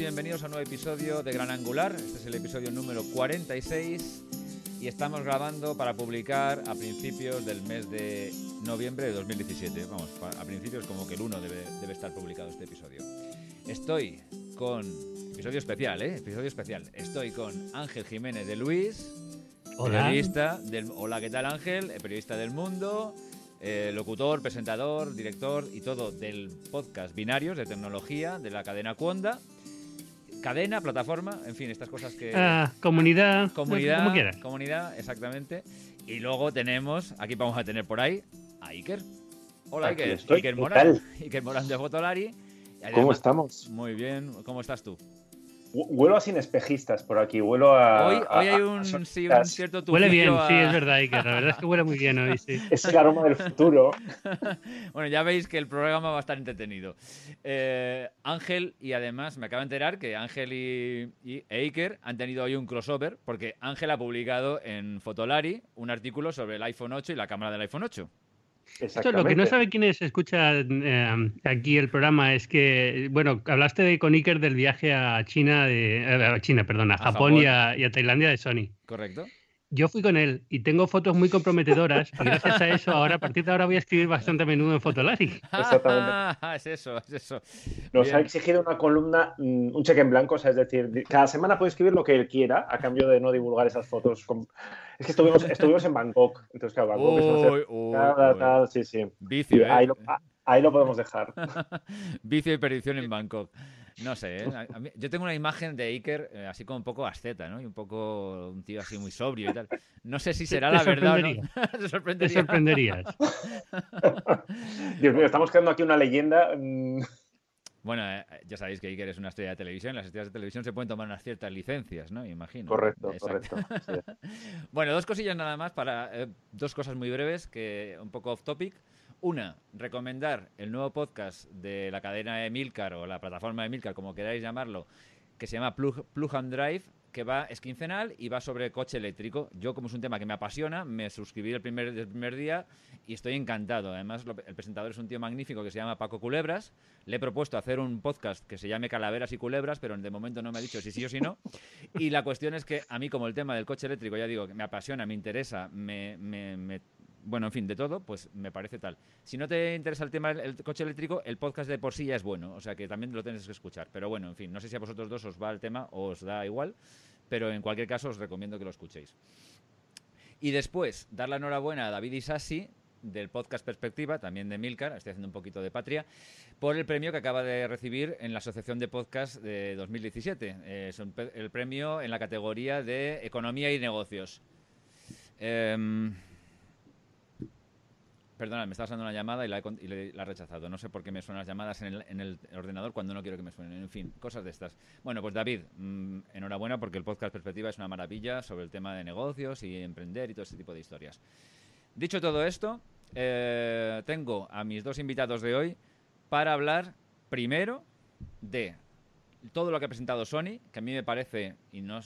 Bienvenidos a un nuevo episodio de Gran Angular. Este es el episodio número 46 y estamos grabando para publicar a principios del mes de noviembre de 2017. Vamos, a principios como que el 1 debe, debe estar publicado este episodio. Estoy con... Episodio especial, ¿eh? Episodio especial. Estoy con Ángel Jiménez de Luis, Hola. periodista del... Hola, ¿qué tal Ángel? Eh, Periodista del Mundo, eh, locutor, presentador, director y todo del podcast Binarios de tecnología de la cadena Cuonda. Cadena, plataforma, en fin, estas cosas que... Ah, comunidad, Comunidad, como quieras. comunidad, exactamente. Y luego tenemos, aquí vamos a tener por ahí, a Iker. Hola Aquí Iker, estoy, Iker ¿qué Morán. tal? Iker Morán de Fotolari. ¿Cómo estamos? Muy bien, ¿cómo estás tú? Hu- Huelo a sin espejistas por aquí, huelo a. Hoy, a- hoy hay un, a sí, un cierto Huele bien, a- sí, es verdad, Iker. La verdad es que huele muy bien hoy, sí. Es el aroma del futuro. Bueno, ya veis que el programa va a estar entretenido. Eh, Ángel, y además me acabo de enterar que Ángel y, y Iker han tenido hoy un crossover, porque Ángel ha publicado en Fotolari un artículo sobre el iPhone 8 y la cámara del iPhone 8. Esto, lo que no sabe quienes escuchan eh, aquí el programa es que, bueno, hablaste de, con Iker del viaje a China, de, eh, a China, perdón, a, Japón, Japón. Y, a, y a Tailandia de Sony. ¿Correcto? Yo fui con él y tengo fotos muy comprometedoras y gracias a eso ahora a partir de ahora voy a escribir bastante a menudo en Fotolari. Exactamente. Ah, es eso, es eso. Nos Bien. ha exigido una columna, mm, un cheque en blanco, o sea, es decir, cada semana puede escribir lo que él quiera a cambio de no divulgar esas fotos. con- Es que estuvimos, estuvimos en Bangkok, entonces, claro, Bangkok es una Uy, uy, uy. sí, sí. Vicio, Y ¿eh? ahí, lo, a- ahí lo podemos dejar. Vicio y perdición en Bangkok. No sé, ¿eh? A- a mí- yo tengo una imagen de Iker eh, así como un poco asceta, ¿no? Y un poco un tío así muy sobrio y tal. No sé si será Te la verdad o no. sorprendería. Te Te sorprendería. sorprenderías. Dios mío, estamos creando aquí una leyenda. mm, Bueno, eh, ya sabéis que Iker es una estrella de televisión. Las estrellas de televisión se pueden tomar unas ciertas licencias, ¿no? Imagino. Correcto, Exacto. correcto. sí. Bueno, dos cosillas nada más para eh, dos cosas muy breves, que un poco off topic. Una, recomendar el nuevo podcast de la cadena Emilcar o la plataforma Emilcar, como queráis llamarlo, que se llama Plug, and Drive, que va, es quincenal y va sobre coche eléctrico. Yo, como es un tema que me apasiona, me suscribí el primer, el primer día y estoy encantado. Además, el presentador es un tío magnífico que se llama Paco Culebras. Le he propuesto hacer un podcast que se llame Calaveras y Culebras, pero de momento no me ha dicho si sí o si no. Y la cuestión es que a mí, como el tema del coche eléctrico, ya digo, que me apasiona, me interesa, me- bueno, en fin, de todo, pues me parece tal. Si no te interesa el tema del el coche eléctrico, el podcast de por sí ya es bueno, o sea que también lo tienes que escuchar. Pero bueno, en fin, no sé si a vosotros dos os va el tema o os da igual, pero en cualquier caso os recomiendo que lo escuchéis. Y después, dar la enhorabuena a David Isasi del podcast Perspectiva, también de Milcar, estoy haciendo un poquito de patria, por el premio que acaba de recibir en la Asociación de Podcast de 2017. Eh, es un el premio en la categoría de Economía y Negocios. Em, Perdona, me está pasando una llamada y la, he, la he rechazado. No sé por qué me suenan las llamadas en el, en el ordenador cuando no quiero que me suenen. En fin, cosas de estas. Bueno, pues David, mm, enhorabuena porque el podcast Perspectiva es una maravilla sobre el tema de negocios y emprender y todo ese tipo de historias. Dicho todo esto, eh, tengo a mis dos invitados de hoy para hablar primero de todo lo que ha presentado Sony, que a mí me parece, y no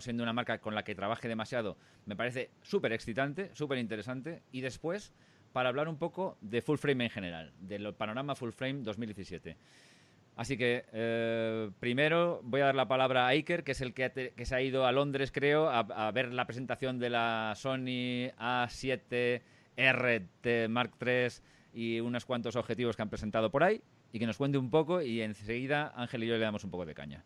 siendo una marca con la que trabaje demasiado, me parece súper excitante, súper interesante. Y después, para hablar un poco de full frame en general, del panorama full frame 2017. Así que eh, primero voy a dar la palabra a Iker, que es el que, se ha ido a Londres, creo, a, a ver la presentación de la Sony A7 RT Mark III y unos cuantos objetivos que han presentado por ahí y que nos cuente un poco y enseguida Ángel y yo le damos un poco de caña.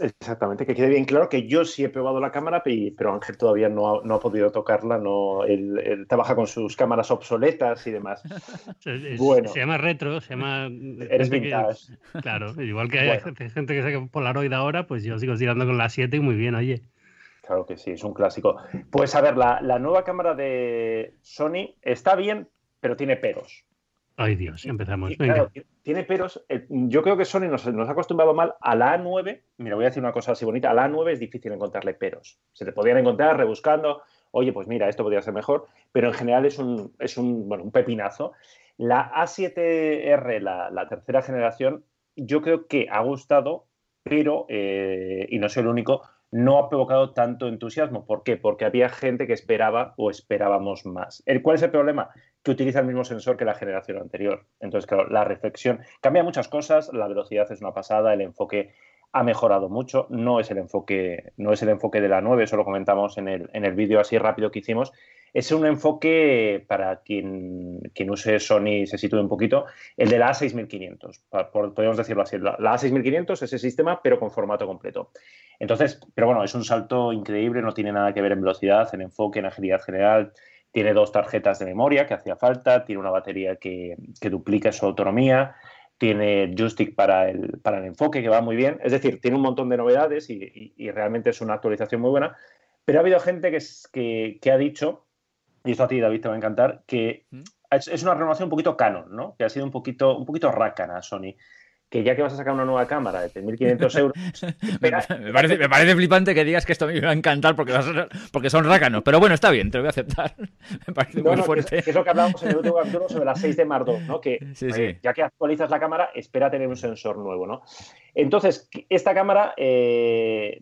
Exactamente, que quede bien claro que yo sí he probado la cámara, pe- pero Ángel todavía no ha, no ha podido tocarla, no, él, él trabaja con sus cámaras obsoletas y demás. Es- Bueno. Se llama retro, se llama. Eres gente que- vintage. claro, igual que hay Bueno. gente que saca Polaroid ahora, pues yo sigo tirando con la 7 y muy bien, oye. Claro que sí, es un clásico. Pues a ver, la, la nueva cámara de Sony está bien, pero tiene peros. Ay Dios, empezamos. tiene peros. Eh, yo creo que Sony nos, ha acostumbrado mal a la A9. Mira, voy a decir una cosa así bonita. A la A9 es difícil encontrarle peros. Se te podían encontrar rebuscando. Oye, pues mira, esto podría ser mejor. Pero en general es un, es un, bueno, un pepinazo. La A7R, la, tercera generación, yo creo que ha gustado, pero, eh, y no soy el único, no ha provocado tanto entusiasmo. ¿Por qué? Porque había gente que esperaba o esperábamos más. ¿Cuál es el problema? Que utiliza el mismo sensor que la generación anterior. Entonces, claro, la reflexión cambia muchas cosas, la velocidad es una pasada, el enfoque ha mejorado mucho, no es el enfoque, no es el enfoque de la 9, eso lo comentamos en el, en el vídeo así rápido que hicimos. Es un enfoque, para quien, quien use Sony se sitúe un poquito, el de la A6500, podríamos decirlo así. La, la A6500 es ese sistema, pero con formato completo. Entonces, pero bueno, es un salto increíble, no tiene nada que ver en velocidad, en enfoque, en agilidad general, tiene dos tarjetas de memoria que hacía falta, tiene una batería que, duplica su autonomía, tiene joystick para el, para el enfoque que va muy bien. Es decir, tiene un montón de novedades y, realmente es una actualización muy buena. Pero ha habido gente que, que, ha dicho, y esto a ti David te va a encantar, que ¿Mm? es, una renovación un poquito canon, ¿no? Que ha sido un poquito, un poquito rácana Sony que ya que vas a sacar una nueva cámara de 3.500 euros... me, parece, flipante que digas que esto a mí me va a encantar porque, porque son rácanos, pero bueno, está bien, te lo voy a aceptar. me parece muy fuerte. es, lo que hablábamos en el último capítulo sobre las 6 de Mark ¿no? Que ya que actualizas la cámara, espera tener un sensor nuevo, ¿no? Entonces, esta cámara eh,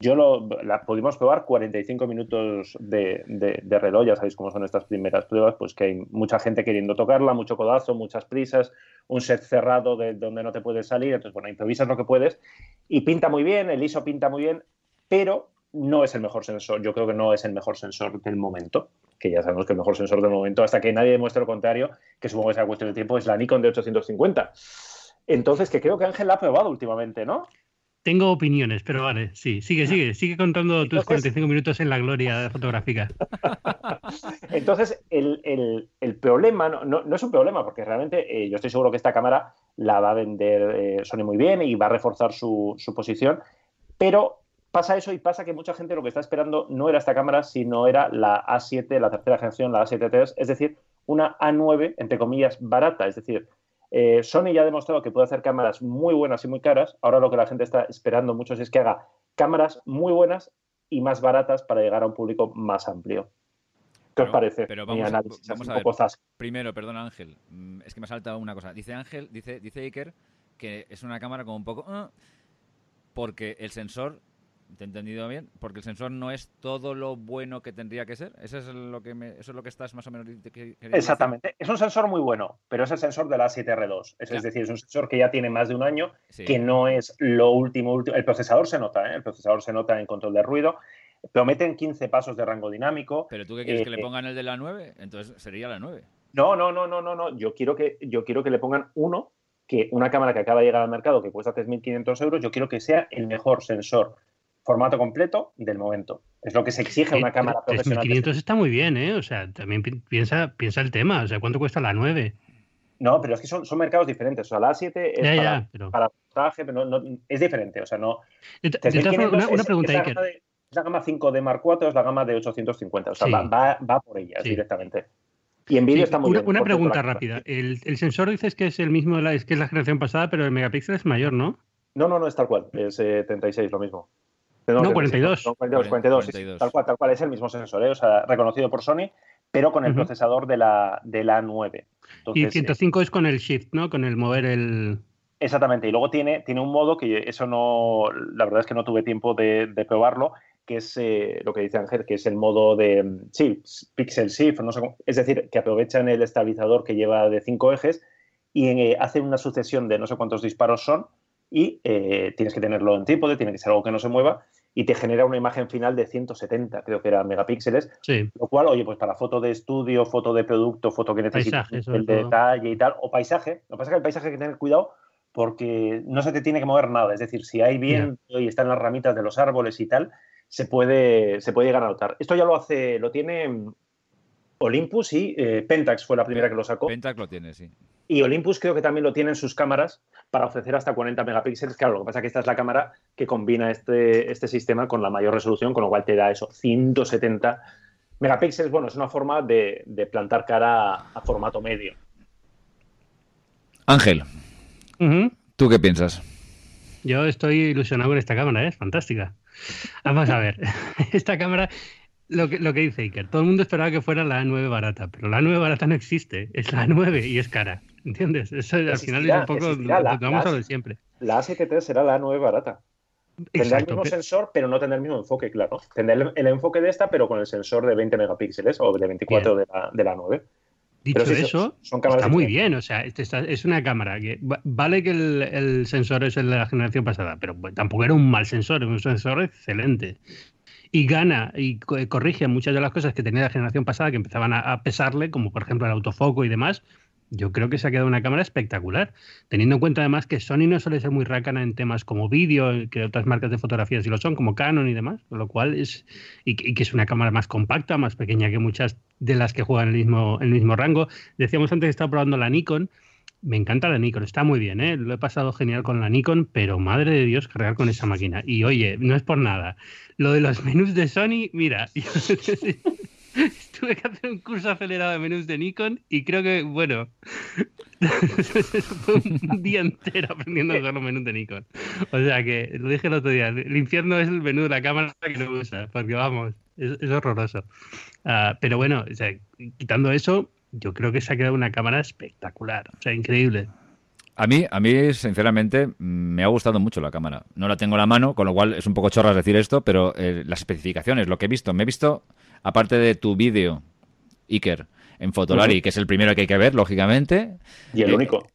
yo lo, la pudimos probar 45 minutos de, de, reloj, ya sabéis cómo son estas primeras pruebas, pues que hay mucha gente queriendo tocarla, mucho codazo, muchas prisas, un set cerrado de donde no te puedes salir, entonces bueno, improvisas lo que puedes y pinta muy bien, el ISO pinta muy bien, pero no es el mejor sensor, yo creo que no es el mejor sensor del momento, que ya sabemos que el mejor sensor del momento, hasta que nadie demuestre lo contrario, que supongo que sea cuestión de tiempo, es la Nikon de 850. Entonces, que creo que Ángel la ha probado últimamente, ¿no? Tengo opiniones, pero vale, sí, sigue, sigue, sigue contando tus 45 minutos en la gloria fotográfica. Entonces, el, problema no, no, es un problema, porque realmente eh, yo estoy seguro que esta cámara la va a vender eh, Sony muy bien y va a reforzar su, su, posición, pero pasa eso y pasa que mucha gente lo que está esperando no era esta cámara, sino era la A7, la tercera generación, la A7 III, es decir, una A9, entre comillas, barata, es decir, eh, Sony ya ha demostrado que puede hacer cámaras muy buenas y muy caras. Ahora lo que la gente está esperando mucho es que haga cámaras muy buenas y más baratas para llegar a un público más amplio. ¿Qué os parece? Pero vamos, a, ver. Primero, perdón Ángel, mm, es que me ha saltado una cosa. Dice Ángel, dice, dice Iker que es una cámara como un poco... Ah, porque el sensor ¿Te he entendido bien? Porque el sensor no es todo lo bueno que tendría que ser. Eso es lo que, me, eso es lo que estás más o menos Exactamente. Es un sensor muy bueno, pero es el sensor de la 7R2. Es, decir, es un sensor que ya tiene más de un año, que no es lo último, último. El procesador se nota, ¿eh? el procesador se nota en control de ruido. Prometen 15 pasos de rango dinámico. ¿Pero tú qué quieres que le eh, pongan el de la 9? Entonces sería la 9. No, no, no, no, no, no. Yo quiero que, yo quiero que le pongan uno que una cámara que acaba de llegar al mercado que cuesta 3.500 euros, yo quiero que sea el mejor sensor formato completo del momento. Es lo que se exige a una cámara profesional. 500 está muy bien, ¿eh? O sea, también piensa, piensa el tema. O sea, ¿cuánto cuesta la 9? No, pero es que son, son mercados diferentes. O sea, la A7 es para, ya, pero... para traje, pero no, es diferente. O sea, no. una, pregunta, es, es la gama 5 de Mark IV, es la gama de 850. O sea, va, va, por ellas directamente. Y en vídeo está muy una, bien. Una pregunta rápida. El, el, sensor dices que es el mismo, es que es la generación pasada, pero el megapíxel es mayor, ¿no? No, no, no, es tal cual. Es 36, eh, lo mismo. No, 42. 42, 42, tal cual, tal cual. Es el mismo sensor, ¿eh? o sea, reconocido por Sony, pero con el procesador de la, de la 9. y 105 es con el Shift, ¿no? Con el mover el... Exactamente, y luego tiene, tiene un modo que eso no, la verdad es que no tuve tiempo de, probarlo, que es eh, lo que dice Ángel, que es el modo de, sí, Pixel Shift, no sé cómo, es decir, que aprovechan el estabilizador que lleva de cinco ejes y eh, hacen una sucesión de no sé cuántos disparos son y eh, tienes que tenerlo en trípode, tiene que ser algo que no se mueva y te genera una imagen final de 170, creo que eran megapíxeles. Lo cual, oye, pues para foto de estudio, foto de producto, foto que necesitas el detalle y tal, o paisaje. Lo que pasa es que el paisaje hay que tener cuidado porque no se te tiene que mover nada. Es decir, si hay viento y están las ramitas de los árboles y tal, se puede, se puede llegar a notar. Esto ya lo hace, lo tiene Olympus y eh, Pentax fue la primera que lo sacó. Pentax lo tiene, sí. Y Olympus creo que también lo tiene en sus cámaras para ofrecer hasta 40 megapíxeles. Claro, lo que pasa es que esta es la cámara que combina este, este sistema con la mayor resolución, con lo cual te da eso, 170 megapíxeles. Bueno, es una forma de, plantar cara a, formato medio. Ángel, ¿tú qué piensas? Yo estoy ilusionado con esta cámara, ¿eh? es fantástica. Vamos a ver, esta cámara, lo que, lo que dice Iker, todo el mundo esperaba que fuera la A9 barata, pero la A9 barata no existe, es la A9 y es cara, ¿entiendes? Eso al final es un poco, la, vamos a lo de siempre. La A7 será la A9 barata. Tendrá el mismo sensor, pero no tendrá el mismo enfoque, claro. Tendrá el, enfoque de esta, pero con el sensor de 20 megapíxeles o de 24 de la, de la 9. Dicho eso, está muy bien. O sea, este es una cámara que vale que el, sensor es el de la generación pasada, pero tampoco era un mal sensor, es un sensor excelente. Y gana y corrige muchas de las cosas que tenía la generación pasada que empezaban a pesarle, como por ejemplo el autofoco y demás yo creo que se ha quedado una cámara espectacular, teniendo en cuenta además que Sony no suele ser muy rácana en temas como vídeo, que otras marcas de fotografía sí lo son, como Canon y demás, lo cual es, y, que es una cámara más compacta, más pequeña que muchas de las que juegan el mismo, el mismo rango. Decíamos antes que estaba probando la Nikon, me encanta la Nikon, está muy bien, ¿eh? lo he pasado genial con la Nikon, pero madre de Dios, cargar con esa máquina. Y oye, no es por nada, lo de los menús de Sony, mira, tuve que hacer un curso acelerado de menús de Nikon y creo que, bueno, fue un día entero aprendiendo a usar los menús de Nikon. O sea que, lo dije el otro día, el infierno es el menú de la cámara que no usa, porque vamos, es, horroroso. Ah, pero bueno, o sea, quitando eso, yo creo que se ha quedado una cámara espectacular, o sea, increíble. A mí, a mí, sinceramente, me ha gustado mucho la cámara. No la tengo en la mano, con lo cual es un poco chorras decir esto, pero eh, las especificaciones, lo que he visto, me he visto aparte de tu vídeo, Iker, en Fotolari, que es el primero que hay que ver, lógicamente. Y el eh, único.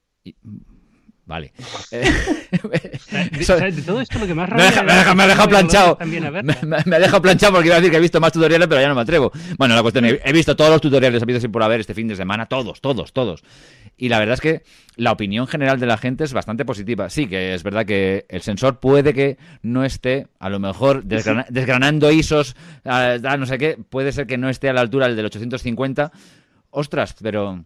Vale. de todo esto lo que más me, ha dejado planchado. Me, ha dejado planchado porque iba a decir que he visto más tutoriales, pero ya no me atrevo. Bueno, la cuestión, he, he visto todos los tutoriales habidos sin por haber este fin de semana, todos, todos, todos. Y la verdad es que la opinión general de la gente es bastante positiva. Sí, que es verdad que el sensor puede que no esté, a lo mejor, desgranando ISOs, no sé qué, puede ser que no esté a la altura del 850. Ostras, pero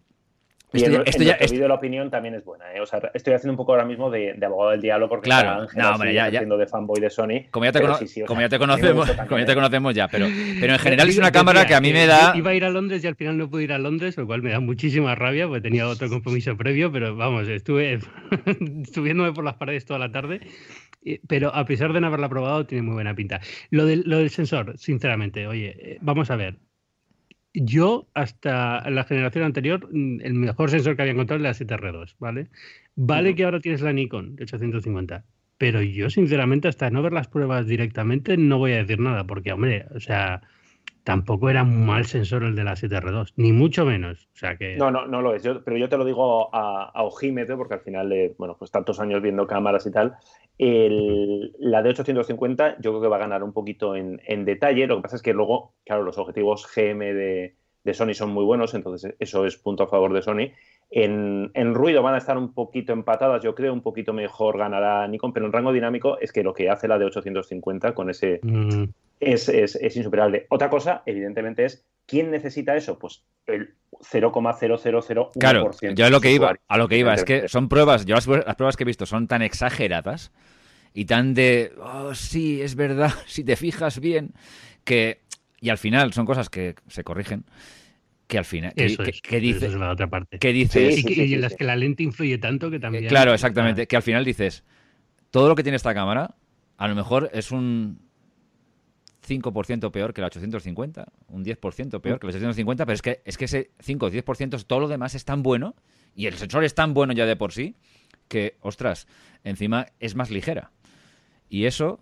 y esto, esto ya, la opinión también es buena. ¿eh? O sea, estoy haciendo un poco ahora mismo de, abogado del diablo porque claro, no, hombre, ya, haciendo de fanboy de Sony. Como ya te, como ya te conocemos, como ya te conocemos ya, pero, pero en general es una cámara que a mí me da. Iba a ir a Londres y al final no pude ir a Londres, lo cual me da muchísima rabia porque tenía otro compromiso previo, pero vamos, estuve subiéndome por las paredes toda la tarde. Pero a pesar de no haberla probado, tiene muy buena pinta. Lo del, lo del sensor, sinceramente, oye, eh, vamos a ver yo, hasta la generación anterior, mm, el mejor sensor que había encontrado era la 7R2, ¿vale? Vale que ahora tienes la Nikon 850, pero yo, sinceramente, hasta no ver las pruebas directamente, no voy a decir nada, porque, hombre, o sea, tampoco era un mal sensor el de la 7R2, ni mucho menos. O sea que... No, no, no lo es. pero yo te lo digo a, a ojímetro, porque al final, de, bueno, pues tantos años viendo cámaras y tal, la de 850 yo creo que va a ganar un poquito en, detalle. Lo que pasa es que luego, claro, los objetivos GM de, Sony son muy buenos, entonces eso es punto a favor de Sony. En, ruido van a estar un poquito empatadas, yo creo, un poquito mejor ganará Nikon, pero en rango dinámico es que lo que hace la de 850 con ese mm. Es, insuperable. Otra cosa, evidentemente, es ¿quién necesita eso? Pues el 0,0001%. Claro, yo a lo que iba, a lo que iba, es que son pruebas, yo las, pruebas que he visto son tan exageradas y tan de, oh, sí, es verdad, si te fijas bien, que, y al final son cosas que se corrigen, que al final, que, eso dice, es la otra parte. Que dices, y, en las que la lente influye tanto que también... Claro, exactamente, que al final dices, todo lo que tiene esta cámara, a lo mejor es un 5% peor que la 850, un 10% peor que la 850, pero es que, es que ese 5 o 10%, todo lo demás es tan bueno, y el sensor es tan bueno ya de por sí, que, ostras, encima es más ligera. Y eso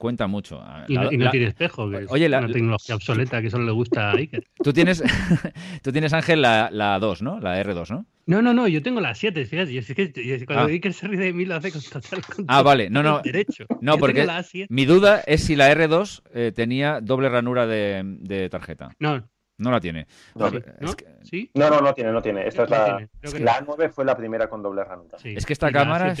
cuenta mucho. Y, no, tiene espejo, que es una tecnología obsoleta que solo le gusta a Iker. Tú tienes, tú tienes Ángel, la, la 2, ¿no? La R2, ¿no? No, no, no, yo tengo la 7, fíjate. Yo, que, cuando ah. Iker se ríe de mí lo hace con total Ah, vale, no, no. Derecho. No, porque mi duda es si la R2 eh, tenía doble ranura de, de tarjeta. No, no la tiene. No, ¿No? no, no, tiene, no tiene. Esta es la, la A9 fue la primera con doble ranura. Es que esta cámara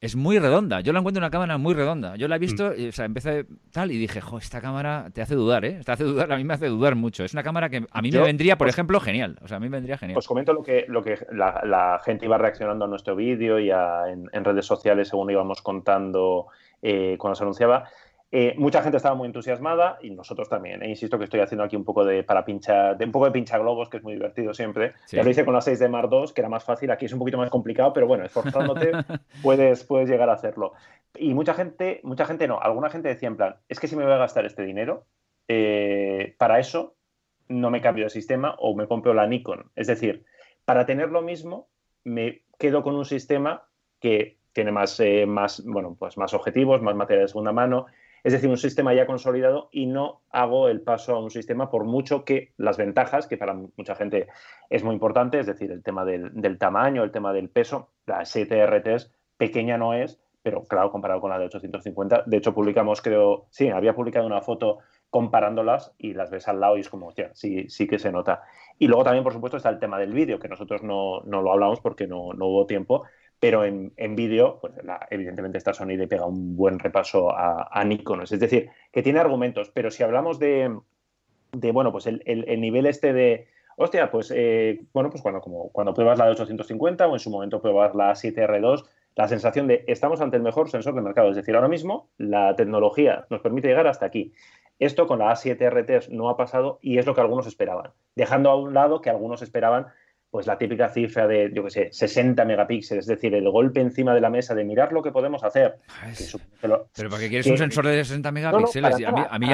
es, muy redonda. Yo la encuentro una cámara muy redonda. Yo la he visto, mm. y, o sea, empecé tal y dije, jo, esta cámara te hace dudar, ¿eh? Te hace dudar, a mí me hace dudar mucho. Es una cámara que a mí me vendría, por ejemplo, genial. O sea, a mí me vendría genial. Os comento lo que, lo que la, gente iba reaccionando a nuestro vídeo y en, redes sociales según íbamos contando eh, cuando se anunciaba. Eh, mucha gente estaba muy entusiasmada y nosotros también. E insisto que estoy haciendo aquí un poco de para pincha, de un poco de pincha globos, que es muy divertido siempre. Ya lo hice con la 6 de Mar 2, que era más fácil. Aquí es un poquito más complicado, pero bueno, esforzándote puedes, puedes llegar a hacerlo. Y mucha gente, mucha gente no, alguna gente decía en plan, es que si me voy a gastar este dinero, eh, para eso no me cambio de sistema o me compro la Nikon. Es decir, para tener lo mismo, me quedo con un sistema que tiene más, eh, más, bueno, pues más objetivos, más material de segunda mano, es decir, un sistema ya consolidado y no hago el paso a un sistema por mucho que las ventajas, que para mucha gente es muy importante, es decir, el tema del, tamaño, el tema del peso, la 7RT pequeña no es, pero claro, comparado con la de 850, de hecho publicamos, creo, sí, había publicado una foto comparándolas y las ves al lado y es como, hostia, sí, sí que se nota. Y luego también, por supuesto, está el tema del vídeo, que nosotros no, no lo hablamos porque no, no hubo tiempo, pero en, vídeo, pues evidentemente esta Sony le pega un buen repaso a, Nikon. Es decir, que tiene argumentos, pero si hablamos de, bueno, pues el, nivel este de, hostia, pues, eh, bueno, pues cuando, como, cuando pruebas la de 850 o en su momento pruebas la 7R2, la sensación de estamos ante el mejor sensor del mercado. Es decir, ahora mismo la tecnología nos permite llegar hasta aquí. Esto con la A7RT no ha pasado y es lo que algunos esperaban, dejando a un lado que algunos esperaban pues la típica cifra de, yo qué sé, 60 megapíxeles, es decir, el golpe encima de la mesa de mirar lo que podemos hacer. pero ¿para qué quieres un sensor de 60 megapíxeles? a, mí,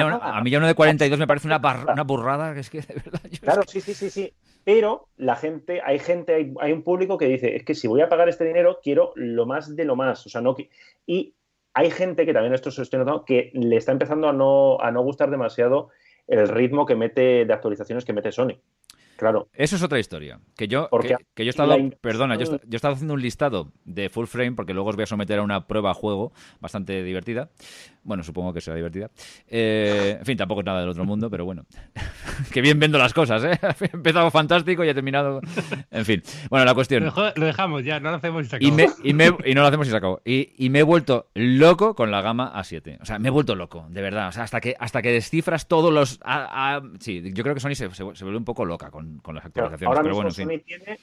ya, uno de 42 me parece una, una burrada, que es que de verdad... claro, sí, sí, sí, sí. Pero la gente, hay gente, hay, un público que dice, es que si voy a pagar este dinero, quiero lo más de lo más. O sea, no... Y hay gente que también esto se estoy notando, que le está empezando a no, a no gustar demasiado el ritmo que mete de actualizaciones que mete Sony. Claro. Eso es otra historia. Que yo, que, yo he estado, perdona, yo, he estado haciendo un listado de full frame porque luego os voy a someter a una prueba juego bastante divertida. Bueno, supongo que será divertida. Eh, en fin, tampoco es nada del otro mundo, pero bueno. que bien vendo las cosas, ¿eh? He empezado fantástico y he terminado. En fin. Bueno, la cuestión. Lo dejamos ya, no lo hacemos y se acabó. Y, no lo hacemos y se acabó. Y, me he vuelto loco con la gama A7. O sea, me he vuelto loco, de verdad. O sea, hasta que, hasta que descifras todos los. sí, yo creo que Sony se, se, vuelve un poco loca con, con las actualizaciones. ahora pero bueno, Sony tiene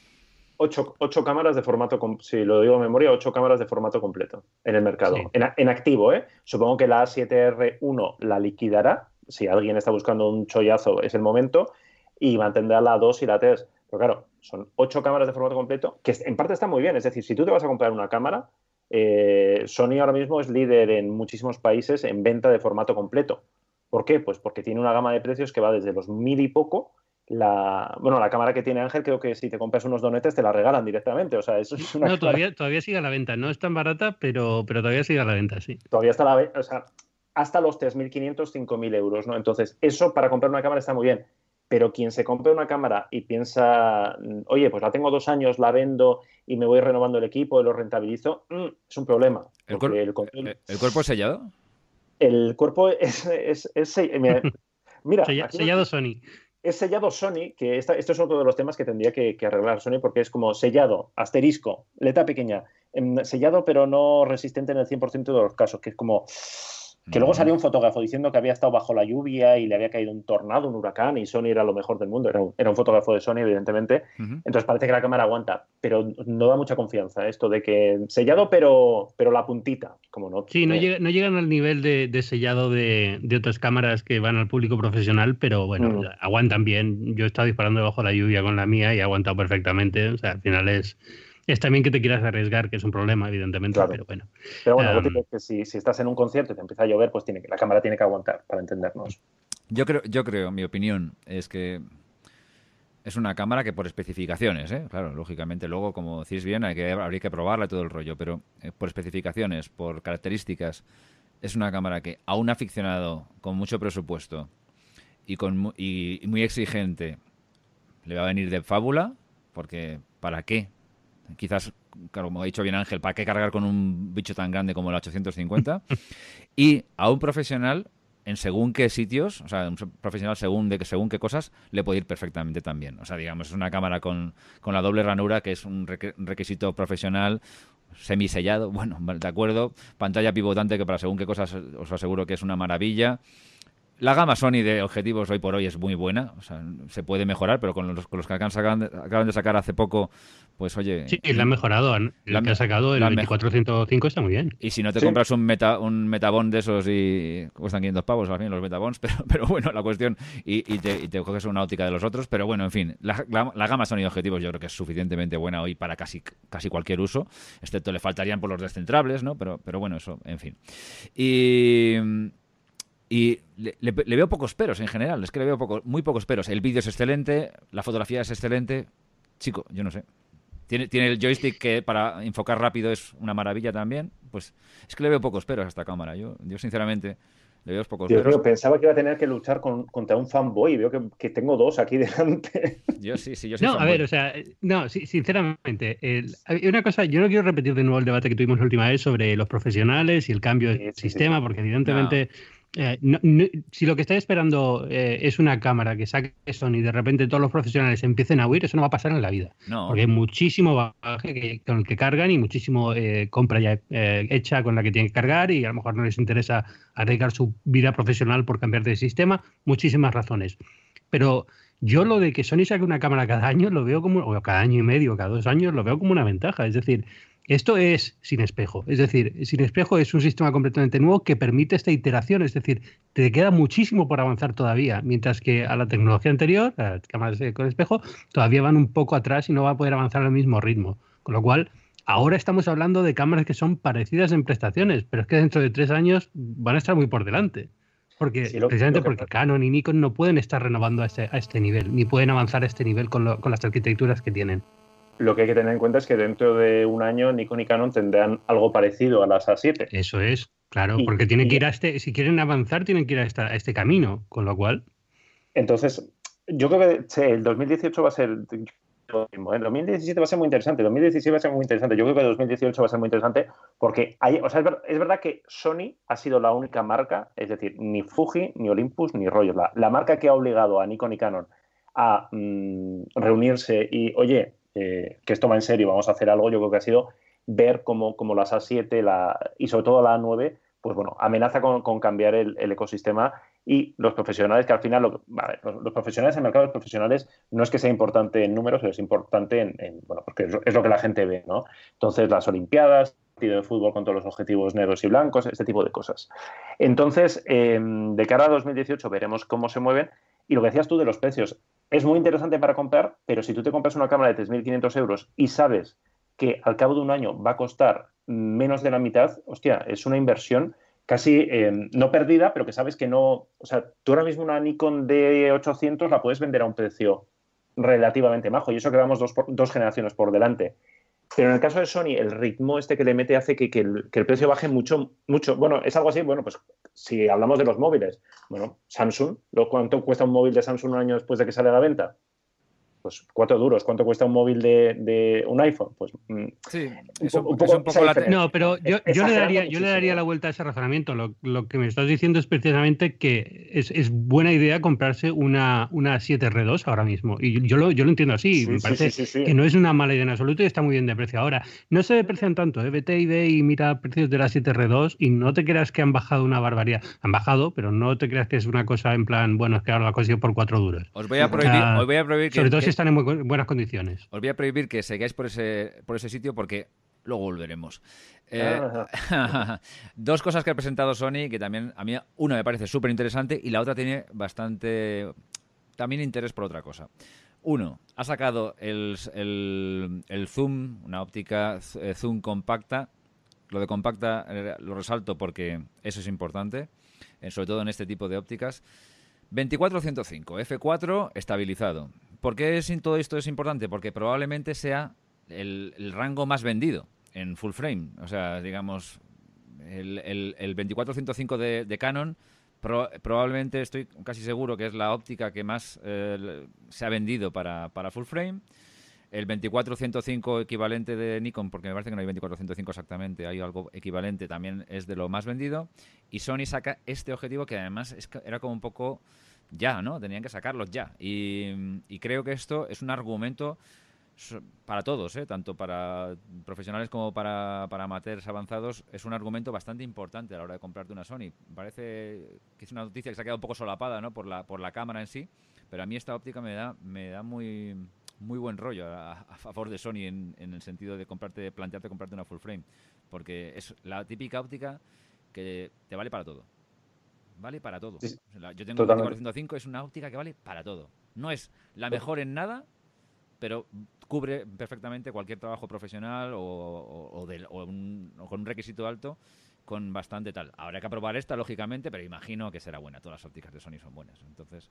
ocho, cámaras de formato, si lo digo de memoria, ocho cámaras de formato completo en el mercado. En, activo, ¿eh? Supongo que la A7R1 la liquidará. Si alguien está buscando un chollazo, es el momento. Y mantendrá la 2 y la 3. Pero claro, son ocho cámaras de formato completo, que en parte está muy bien. Es decir, si tú te vas a comprar una cámara, eh, Sony ahora mismo es líder en muchísimos países en venta de formato completo. ¿Por qué? Pues porque tiene una gama de precios que va desde los mil y poco la, bueno, la cámara que tiene Ángel, creo que si te compras unos donetes te la regalan directamente. O sea, eso es una. No, todavía, todavía sigue a la venta. No es tan barata, pero, pero todavía sigue a la venta, sí. Todavía está a la venta. O sea, hasta los 3.500, 5.000 euros, ¿no? Entonces, eso para comprar una cámara está muy bien. Pero quien se compre una cámara y piensa, oye, pues la tengo dos años, la vendo y me voy renovando el equipo y lo rentabilizo, mm, es un problema. ¿El, cuerpo es sellado? El cuerpo es. es, mira, sellado Sony es sellado Sony, que esto es otro de los temas que tendría que, arreglar Sony, porque es como sellado, asterisco, letra pequeña, em, sellado pero no resistente en el 100% de los casos, que es como que luego salió un fotógrafo diciendo que había estado bajo la lluvia y le había caído un tornado, un huracán y Sony era lo mejor del mundo. Era un, era un fotógrafo de Sony, evidentemente. Entonces parece que la cámara aguanta, pero no da mucha confianza esto de que sellado, pero, pero la puntita, como no. Sí, no, no llegan al nivel de, sellado de, otras cámaras que van al público profesional, pero bueno, mm. aguantan bien. Yo he estado disparando bajo la lluvia con la mía y he aguantado perfectamente. O sea, al final es es también que te quieras arriesgar, que es un problema, evidentemente, pero bueno. Pero bueno, um, que si, estás en un concierto y te empieza a llover, pues tiene que, la cámara tiene que aguantar para entendernos. Yo creo, yo creo, mi opinión es que es una cámara que por especificaciones, ¿eh? claro, lógicamente luego, como decís bien, hay que, habría que probarla y todo el rollo, pero eh, por especificaciones, por características, es una cámara que a un aficionado con mucho presupuesto y, con, y muy exigente le va a venir de fábula, porque ¿para qué? Quizás, como ha dicho bien Ángel, ¿para qué cargar con un bicho tan grande como el 850? y a un profesional en según qué sitios, o sea, un profesional según de según qué cosas, le puede ir perfectamente también. O sea, digamos, es una cámara con, con la doble ranura, que es un requisito profesional, semisellado, bueno, de acuerdo, pantalla pivotante, que para según qué cosas os aseguro que es una maravilla. La gama Sony de objetivos hoy por hoy es muy buena, o sea, se puede mejorar, pero con los, con los que acaban de, sacar hace poco, pues oye... Sí, la han mejorado, la que ha sacado el 2405 está muy bien. Y si no te compras un meta un metabond de esos y cuestan 500 pavos al fin los metabonds, pero, pero bueno, la cuestión, y, te, coges una óptica de los otros, pero bueno, en fin, la, gama Sony de objetivos yo creo que es suficientemente buena hoy para casi, casi cualquier uso, excepto le faltarían por los descentrables, ¿no? Pero, pero bueno, eso, en fin. Y y le, veo pocos peros en general, es que le veo poco, muy pocos peros. El vídeo es excelente, la fotografía es excelente. Chico, yo no sé. Tiene, tiene el joystick que para enfocar rápido es una maravilla también. Pues es que le veo pocos peros a esta cámara. Yo, yo sinceramente, le veo pocos peros. pensaba que iba a tener que luchar contra un fanboy. Veo que, tengo dos aquí delante. Yo sí, sí, yo soy No, a ver, o sea, no, sinceramente, una cosa, yo no quiero repetir de nuevo el debate que tuvimos la última vez sobre los profesionales y el cambio de sistema, porque evidentemente. Eh, si lo que estáis esperando eh, es una cámara que saque Sony y de repente todos los profesionales empiecen a huir, eso no va a pasar en la vida. Porque hay muchísimo bagaje con el que cargan y muchísimo eh, compra ya hecha con la que tienen que cargar y a lo mejor no les interesa arriesgar su vida profesional por cambiar de sistema. Muchísimas razones. Pero yo lo de que Sony saque una cámara cada año lo veo como, o cada año y medio, cada dos años, lo veo como una ventaja. Es decir, esto es sin espejo, es decir, sin espejo es un sistema completamente nuevo que permite esta iteración, es decir, te queda muchísimo por avanzar todavía, mientras que a la tecnología anterior, las cámaras con espejo, todavía van un poco atrás y no va a poder avanzar al mismo ritmo. Con lo cual, ahora estamos hablando de cámaras que son parecidas en prestaciones, pero es que dentro de tres años van a estar muy por delante. Porque, precisamente porque Canon y Nikon no pueden estar renovando a este, a este nivel, ni pueden avanzar a este nivel con las arquitecturas que tienen. Lo que hay que tener en cuenta es que dentro de un año Nikon y Canon tendrán algo parecido a las A7. Eso es, claro, porque tienen que ir a este, si quieren avanzar, tienen que ir a, este camino, con lo cual. Entonces, yo creo que el 2018 va a ser el 2017 va a ser muy interesante, el 2017 va a ser muy interesante. Yo creo que el 2018 va a ser muy interesante porque hay, o sea, es, verdad que Sony ha sido la única marca, es decir, ni Fuji, ni Olympus, ni Royal, la, marca que ha obligado a Nikon y Canon a mm, reunirse y, oye, eh, que esto va en serio, vamos a hacer algo, yo creo que ha sido ver cómo, las A7 la, y sobre todo la A9, pues bueno, amenaza con, cambiar el, ecosistema y los profesionales, que al final, los, profesionales, en el mercado los profesionales no es que sea importante en números, es importante en, bueno, porque es, lo que la gente ve, ¿no? Entonces, las Olimpiadas, partido de fútbol con todos los objetivos negros y blancos, este tipo de cosas. Entonces, em, de cara a 2018 veremos cómo se mueven. Y lo que decías tú de los precios, es muy interesante para comprar, pero si tú te compras una cámara de 3.500 euros y sabes que al cabo de un año va a costar menos de la mitad, hostia, es una inversión casi eh, no perdida, pero que sabes que no, o sea, tú ahora mismo una Nikon D800 la puedes vender a un precio relativamente bajo y eso que vamos dos, dos generaciones por delante. Pero en el caso de Sony, el ritmo este que le mete hace que, el, que, el, precio baje mucho, mucho. Bueno, es algo así, bueno, pues si hablamos de los móviles, bueno, Samsung, ¿cuánto cuesta un móvil de Samsung un año después de que sale a la venta? Pues cuatro duros. ¿Cuánto cuesta un móvil de, un iPhone? Pues mm, sí, un, poco, No, pero yo, le daría, yo le daría la vuelta a ese razonamiento. Lo, que me estás diciendo es precisamente que es, buena idea comprarse una, una 7R2 ahora mismo. Y yo lo, yo lo entiendo así. me parece que no es una mala idea en absoluto y está muy bien de precio. Ahora, no se deprecian tanto. ¿eh? Vete y ve y mira precios de la 7R2 y no te creas que han bajado una barbaridad. Han bajado, pero no te creas que es una cosa en plan, bueno, es que ahora lo ha conseguido por cuatro duros. Os voy a prohibir, os voy a prohibir que, sobre todo si están en muy buenas condiciones. Os voy a prohibir que sigáis por ese, por ese sitio porque luego volveremos. Eh, dos cosas que ha presentado Sony que también a mí una me parece súper interesante y la otra tiene bastante también interés por otra cosa. Uno, ha sacado el, el, zoom, una óptica eh, zoom compacta. Lo de compacta eh, lo resalto porque eso es importante, sobre todo en este tipo de ópticas. 2405, F4 estabilizado. ¿Por qué todo esto es importante? Porque probablemente sea el, rango más vendido en full frame. O sea, digamos, el, el, 2405 de, de Canon probablemente estoy casi seguro que es la óptica que más eh, se ha vendido para, para full frame. El 2405 equivalente de Nikon, porque me parece que no hay 2405 exactamente, hay algo equivalente, también es de lo más vendido. Y Sony saca este objetivo que además era como un poco ya, ¿no? Tenían que sacarlos ya. Y, creo que esto es un argumento para todos, ¿eh? tanto para profesionales como para, para amateurs avanzados, es un argumento bastante importante a la hora de comprarte una Sony. Parece que es una noticia que se ha quedado un poco solapada ¿no? por, la, por la cámara en sí, pero a mí esta óptica me da, me da muy, muy buen rollo a, favor de Sony en, en, el sentido de comprarte, plantearte comprarte una full frame, porque es la típica óptica que te vale para todo. Vale para todo. yo tengo un 405, es una óptica que vale para todo. No es la mejor en nada, pero cubre perfectamente cualquier trabajo profesional o, con un requisito alto con bastante tal. Habrá que probar esta, lógicamente, pero imagino que será buena. Todas las ópticas de Sony son buenas. Entonces,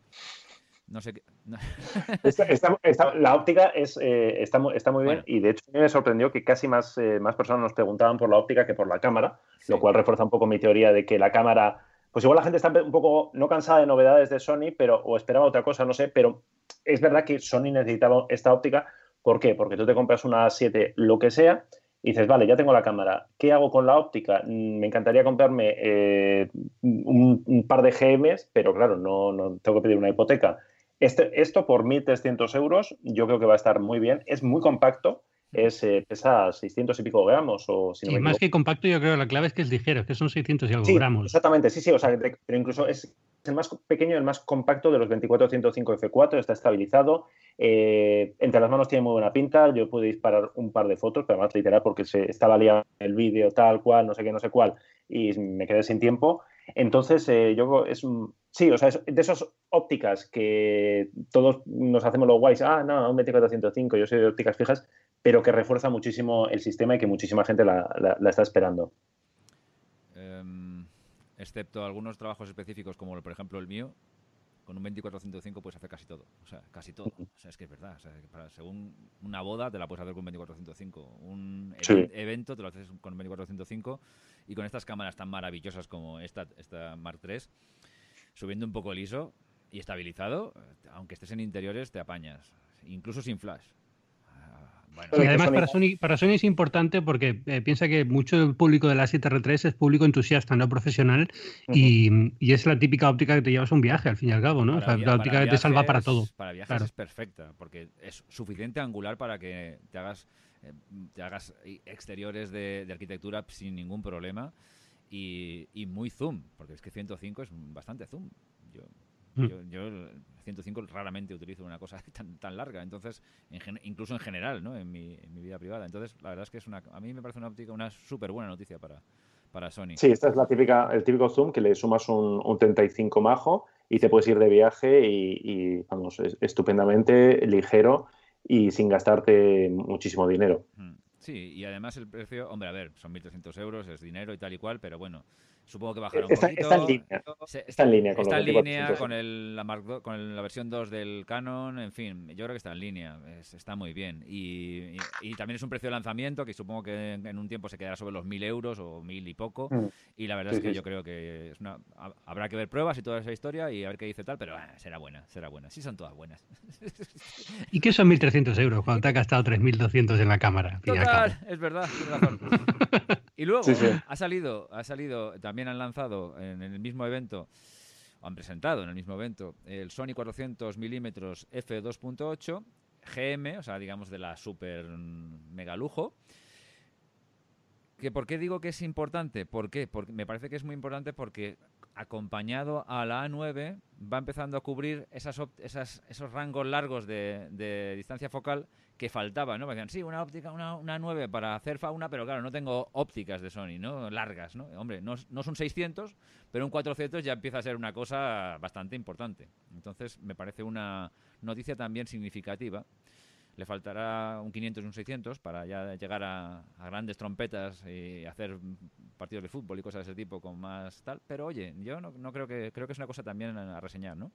no sé qué. la óptica es, eh, está, muy bien y de hecho me sorprendió que casi más, eh, más personas nos preguntaban por la óptica que por la cámara, lo cual refuerza un poco mi teoría de que la cámara pues igual la gente está un poco no cansada de novedades de Sony, pero o esperaba otra cosa, no sé, pero es verdad que Sony necesitaba esta óptica. ¿Por qué? Porque tú te compras una 7, lo que sea, y dices, vale, ya tengo la cámara, ¿qué hago con la óptica? Mm, me encantaría comprarme eh, un, par de GMs, pero claro, no, no, tengo que pedir una hipoteca. Este, esto por 1.300 euros yo creo que va a estar muy bien, es muy compacto, es, eh, pesa 600 y pico gramos. O, si más que compacto, yo creo que la clave es que es ligero, que son 600 y algo gramos. Exactamente, sí, sí, o sea, pero incluso es el más pequeño, el más compacto de los 2405 F4, está estabilizado. Eh, entre las manos tiene muy buena pinta. Yo pude disparar un par de fotos, pero más literal porque se estaba liando el vídeo tal cual, no sé qué, no sé cuál, y me quedé sin tiempo. Entonces, eh, yo es sí, o sea, es de esas ópticas que todos nos hacemos los guays, ah, no, un 2405, yo soy de ópticas fijas, pero que refuerza muchísimo el sistema y que muchísima gente la, está esperando. Em, excepto algunos trabajos específicos, como por ejemplo el mío, con un 2405 puedes hacer casi todo. O sea, casi todo. O sea, es que es verdad. según una boda te la puedes hacer con un 2405. Un evento te lo haces con un 2405. Y con estas cámaras tan maravillosas como esta, esta Mark III, subiendo un poco el ISO y estabilizado, aunque estés en interiores, te apañas. Incluso sin flash y además para Sony, para Sony es importante porque eh, piensa que mucho del público de la 7R3 es público entusiasta, no profesional, y, es la típica óptica que te llevas a un viaje, al fin y al cabo, ¿no? la óptica que te salva para todo. Para viajes es perfecta, porque es suficiente angular para que te hagas, eh, te hagas exteriores de, arquitectura sin ningún problema y, y, muy zoom, porque es que 105 es bastante zoom. Yo, Mm. Yo, yo 105 raramente utilizo una cosa tan, tan larga, entonces, incluso en general, ¿no? En mi, en mi, vida privada. Entonces, la verdad es que es una, a mí me parece una óptica, una súper buena noticia para, para Sony. Sí, esta es la típica, el típico zoom que le sumas un, un 35 majo y te puedes ir de viaje y, vamos, estupendamente ligero y sin gastarte muchísimo dinero. Mm. Sí, y además el precio, hombre, a ver, son 1.300 euros, es dinero y tal y cual, pero bueno, Supongo que bajará un está, poquito. Está en línea. Está en línea con, está en línea con, el, la con la versión 2 del Canon. En fin, yo creo que está en línea. está muy bien. Y, y, también es un precio de lanzamiento que supongo que en, un tiempo se quedará sobre los 1.000 euros o 1.000 y poco. Mm. Y la verdad es que yo creo que es una, habrá que ver pruebas y toda esa historia y a ver qué dice tal, pero ah, será buena, será buena. Sí son todas buenas. ¿Y qué son 1.300 euros cuando te ha gastado 3.200 en la Total, es verdad, Y luego ha salido, ha salido, también han lanzado en, el mismo evento, o han presentado en el mismo evento, el Sony 400 mm f2.8 GM, o sea, digamos de la super mega lujo. ¿Que ¿Por qué digo que es importante? ¿Por qué? Porque me parece que es muy importante porque acompañado a la A9 va empezando a cubrir esas, esas esos rangos largos de, de distancia focal que faltaba, ¿no? Me decían, sí, una óptica, una, una 9 para hacer fauna, pero claro, no tengo ópticas de Sony, ¿no? Largas, ¿no? Hombre, no, no son 600, pero un 400 ya empieza a ser una cosa bastante importante. Entonces, me parece una noticia también significativa. Le faltará un 500 y un 600 para ya llegar a, a grandes trompetas y hacer partidos de fútbol y cosas de ese tipo con más tal. Pero oye, yo no, no creo que creo que es una cosa también a reseñar, ¿no?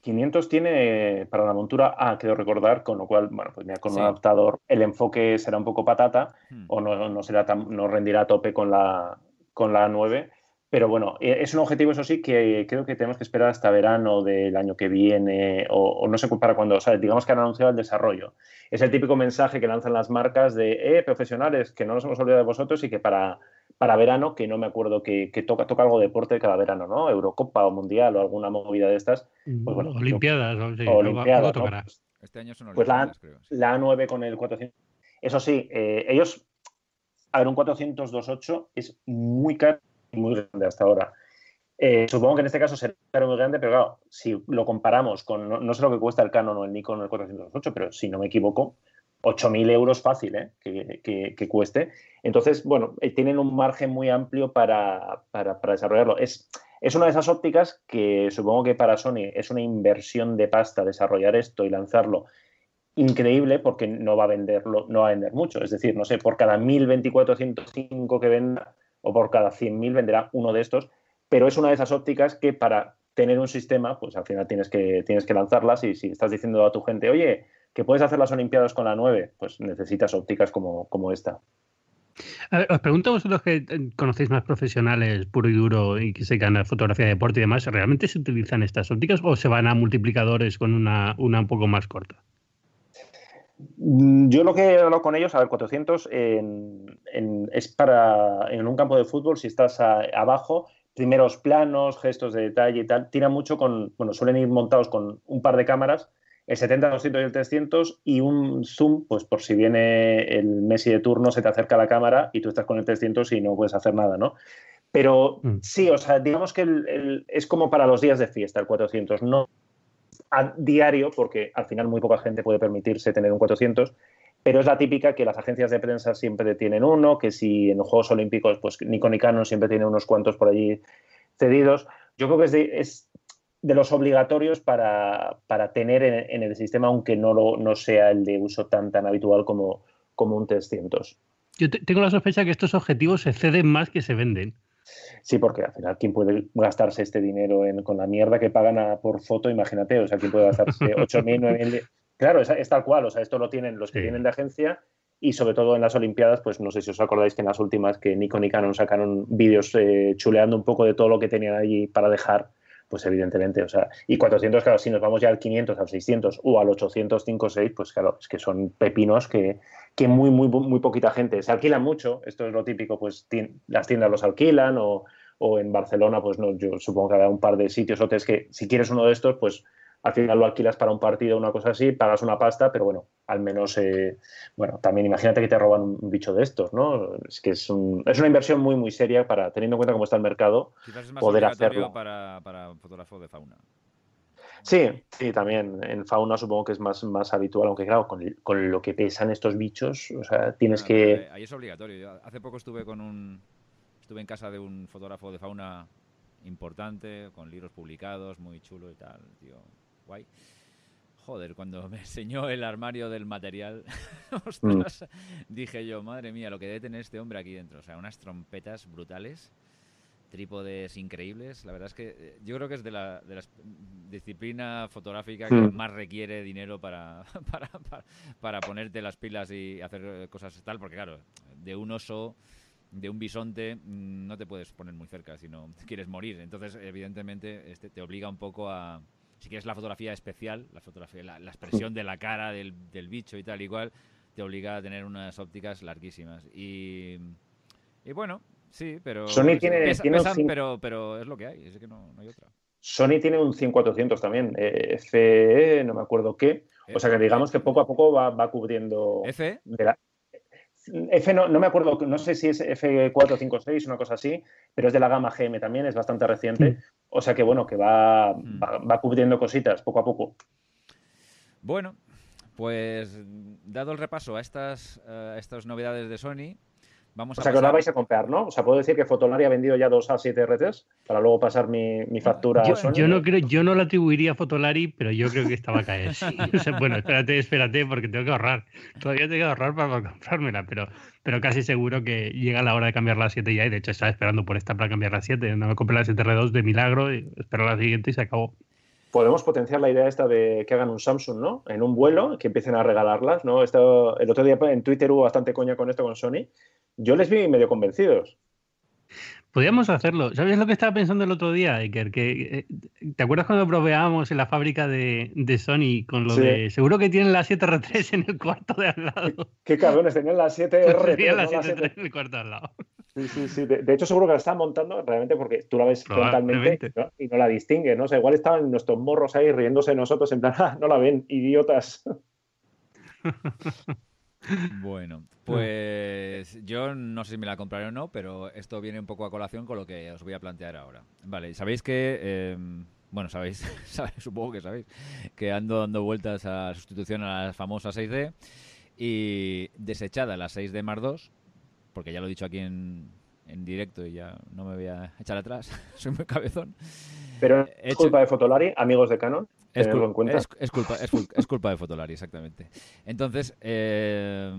500 tiene para la montura A, quiero recordar, con lo cual, bueno, pues con un adaptador el enfoque será un poco patata hmm. o no, no, será tan, no rendirá a tope con la, con la 9. Pero bueno, eh, es un objetivo, eso sí, que creo que tenemos que esperar hasta verano del año que viene o, no sé para cuándo, o sea, digamos que han anunciado el desarrollo. Es el típico mensaje que lanzan las marcas de, eh, profesionales, que no nos hemos olvidado de vosotros y que para para verano, que no me acuerdo que, toca, toca algo de deporte cada verano, ¿no? Eurocopa o Mundial o alguna movida de estas. Pues bueno, Olimpiadas, o, Olimpiadas, Este año son pues la, creo, la A9 con el 400. Eso sí, eh, ellos, a ver, un 400-28 es muy caro y muy grande hasta ahora. Eh, supongo que en este caso será muy grande, pero claro, si lo comparamos con, no, sé lo que cuesta el Canon o el Nikon o el 408, pero si no me equivoco, 8.000 euros fácil ¿eh? que, cueste. Entonces, bueno, eh, tienen un margen muy amplio para, desarrollarlo. Es, es, una de esas ópticas que supongo que para Sony es una inversión de pasta desarrollar esto y lanzarlo increíble porque no va a venderlo, no va a vender mucho. Es decir, no sé, por cada 1.000 que venda o por cada 100.000 venderá uno de estos, pero es una de esas ópticas que para tener un sistema, pues al final tienes que, tienes que lanzarlas y si estás diciendo a tu gente, oye, que puedes hacer las Olimpiadas con la 9, pues necesitas ópticas como, como esta. os pregunto a vosotros que eh, conocéis más profesionales puro y duro y que se ganan fotografía de deporte y demás, ¿realmente se utilizan estas ópticas o se van a multiplicadores con una, una un poco más corta? Mm, yo lo que he hablado con ellos, a ver, 400 es para en un campo de fútbol, si estás abajo, primeros planos, gestos de detalle y tal, tira mucho con, bueno, suelen ir montados con un par de cámaras el 70, 200 y el 300 y un zoom, pues por si viene el Messi de turno, se te acerca la cámara y tú estás con el 300 y no puedes hacer nada, ¿no? Pero mm. sí, o sea, digamos que es como para los días de fiesta el 400, no a diario, porque al final muy poca gente puede permitirse tener un 400, pero es la típica que las agencias de prensa siempre tienen uno, que si en los Juegos Olímpicos, pues Nikon y Canon siempre tienen unos cuantos por allí cedidos. Yo creo que es de los obligatorios para, tener en, el sistema, aunque no, lo, no sea el de uso tan, tan habitual como, como un 300. Yo tengo la sospecha que estos objetivos se ceden más que se venden. Sí, porque al final, ¿quién puede gastarse este dinero en, con la mierda que pagan por foto? Imagínate, o sea, ¿quién puede gastarse 8.000, 9.000? Claro, es, tal cual, o sea, esto lo tienen los que tienen de agencia y sobre todo en las Olimpiadas, pues no sé si os acordáis que en las últimas que Nikon y Canon sacaron vídeos eh, chuleando un poco de todo lo que tenían allí para dejar pues evidentemente, o sea, y 400, claro, si nos vamos ya al 500, al 600 o al 800, 5, 6, pues claro, es que son pepinos que, que muy, muy, muy poquita gente. Se alquilan mucho, esto es lo típico, pues las tiendas los alquilan o, o en Barcelona, pues no, yo supongo que habrá un par de sitios hoteles que si quieres uno de estos, pues al final lo alquilas para un partido o una cosa así, pagas una pasta, pero bueno, al menos, eh, bueno, también imagínate que te roban un bicho de estos, ¿no? Es que es, un, es una inversión muy, muy seria para, teniendo en cuenta cómo está el mercado, poder hacerlo. Para, para fotógrafo de fauna. Sí, sí, también en fauna supongo que es más, más habitual, aunque claro, con, con lo que pesan estos bichos, o sea, tienes que... Ahí es obligatorio. hace poco estuve con un... Estuve en casa de un fotógrafo de fauna importante, con libros publicados, muy chulo y tal, tío guay. Joder, cuando me enseñó el armario del material, mm. dije yo, madre mía, lo que debe tener este hombre aquí dentro. O sea, unas trompetas brutales, trípodes increíbles. La verdad es que eh, yo creo que es de la, de la disciplina fotográfica que mm. más requiere dinero para, para, para, ponerte las pilas y hacer eh, cosas tal, porque claro, de un oso de un bisonte mm, no te puedes poner muy cerca si no quieres morir. Entonces, evidentemente, este te obliga un poco a, si quieres la fotografía especial, la fotografía, la, expresión de la cara del, bicho y tal, igual, te obliga a tener unas ópticas larguísimas. Y, y bueno, sí, pero. Sony tiene, pero, pero es lo que hay, es que no, hay otra. Sony tiene un 100-400 también, eh, FE, no me acuerdo qué. O sea que digamos que poco a poco va, va cubriendo. ¿F? F no, no, me acuerdo, no sé si es F456, una cosa así, pero es de la gama GM también, es bastante reciente. O sea que bueno, que va, mm. va, cubriendo cositas poco a poco. Bueno, pues dado el repaso a estas, a estas novedades de Sony, o sea, que os la vais a comprar, ¿no? O sea, puedo decir que Fotolari ha vendido ya dos A7 RTs para luego pasar mi, factura yo, a Sony. Yo no, creo, yo no la atribuiría a Fotolari, pero yo creo que estaba a caer. bueno, espérate, espérate, porque tengo que ahorrar. Todavía tengo que ahorrar para comprármela, pero, pero casi seguro que llega la hora de cambiar la 7 ya. Y de hecho, estaba esperando por esta para cambiar la 7. No me compré la 7R2 de milagro y espero la siguiente y se acabó podemos potenciar la idea esta de que hagan un Samsung, ¿no? En un vuelo, que empiecen a regalarlas, ¿no? Esto, el otro día en Twitter hubo bastante coña con esto con Sony yo les vi medio convencidos. Podríamos hacerlo. ¿Sabes lo que estaba pensando el otro día, Iker? Que, eh, ¿Te acuerdas cuando proveábamos en la fábrica de, Sony con lo de. Seguro que tienen la 7R3 en el cuarto de al lado. Qué, cabrones, tenían la 7R3. Tenían la 7R3 en el cuarto de al lado. Sí, sí, sí. De, hecho, seguro que la están montando realmente porque tú la ves frontalmente y no la distingues, ¿no? O sea, igual estaban nuestros morros ahí riéndose de nosotros en plan, ah, no la ven, idiotas. Bueno, pues yo no sé si me la compraré o no, pero esto viene un poco a colación con lo que os voy a plantear ahora. Vale, sabéis que, em, bueno, sabéis, supongo que sabéis, que ando dando vueltas a sustitución a la famosa 6D y desechada la 6D Mark II, porque ya lo he dicho aquí en, en directo y ya no me voy a echar atrás, soy muy cabezón. Pero es culpa de Fotolari, amigos de Canon. Es, culpa, es, culpa de Fotolari, exactamente. Entonces, eh,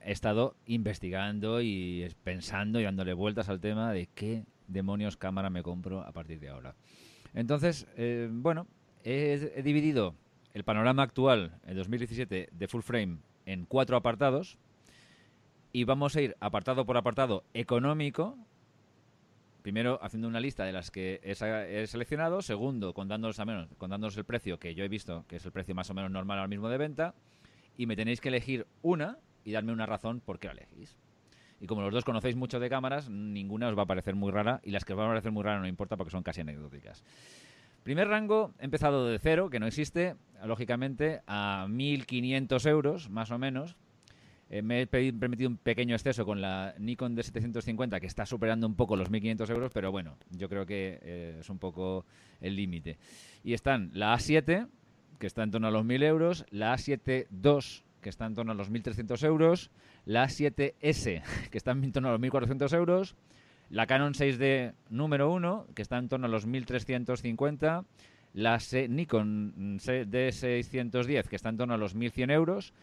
he estado investigando y pensando y dándole vueltas al tema de qué demonios cámara me compro a partir de ahora. Entonces, eh, bueno, he, dividido el panorama actual, en 2017, de full frame en cuatro apartados y vamos a ir apartado por apartado económico primero haciendo una lista de las que he, seleccionado, segundo contándonos, a menos, contándonos el precio que yo he visto, que es el precio más o menos normal ahora mismo de venta, y me tenéis que elegir una y darme una razón por qué la elegís. Y como los dos conocéis mucho de cámaras, ninguna os va a parecer muy rara, y las que os van a parecer muy raras no importa porque son casi anecdóticas. Primer rango, he empezado de cero, que no existe, lógicamente, a 1.500 euros, más o menos, eh, me he permitido un pequeño exceso con la Nikon D750 que está superando un poco los 1.500 euros, pero bueno, yo creo que eh, es un poco el límite. Y están la A7, que está en torno a los 1.000 euros, la A7 II, que está en torno a los 1.300 euros, la A7S, que está en torno a los 1.400 euros, la Canon 6D número 1, que está en torno a los 1.350, la Nikon D610, que está en torno a los 1.100 euros,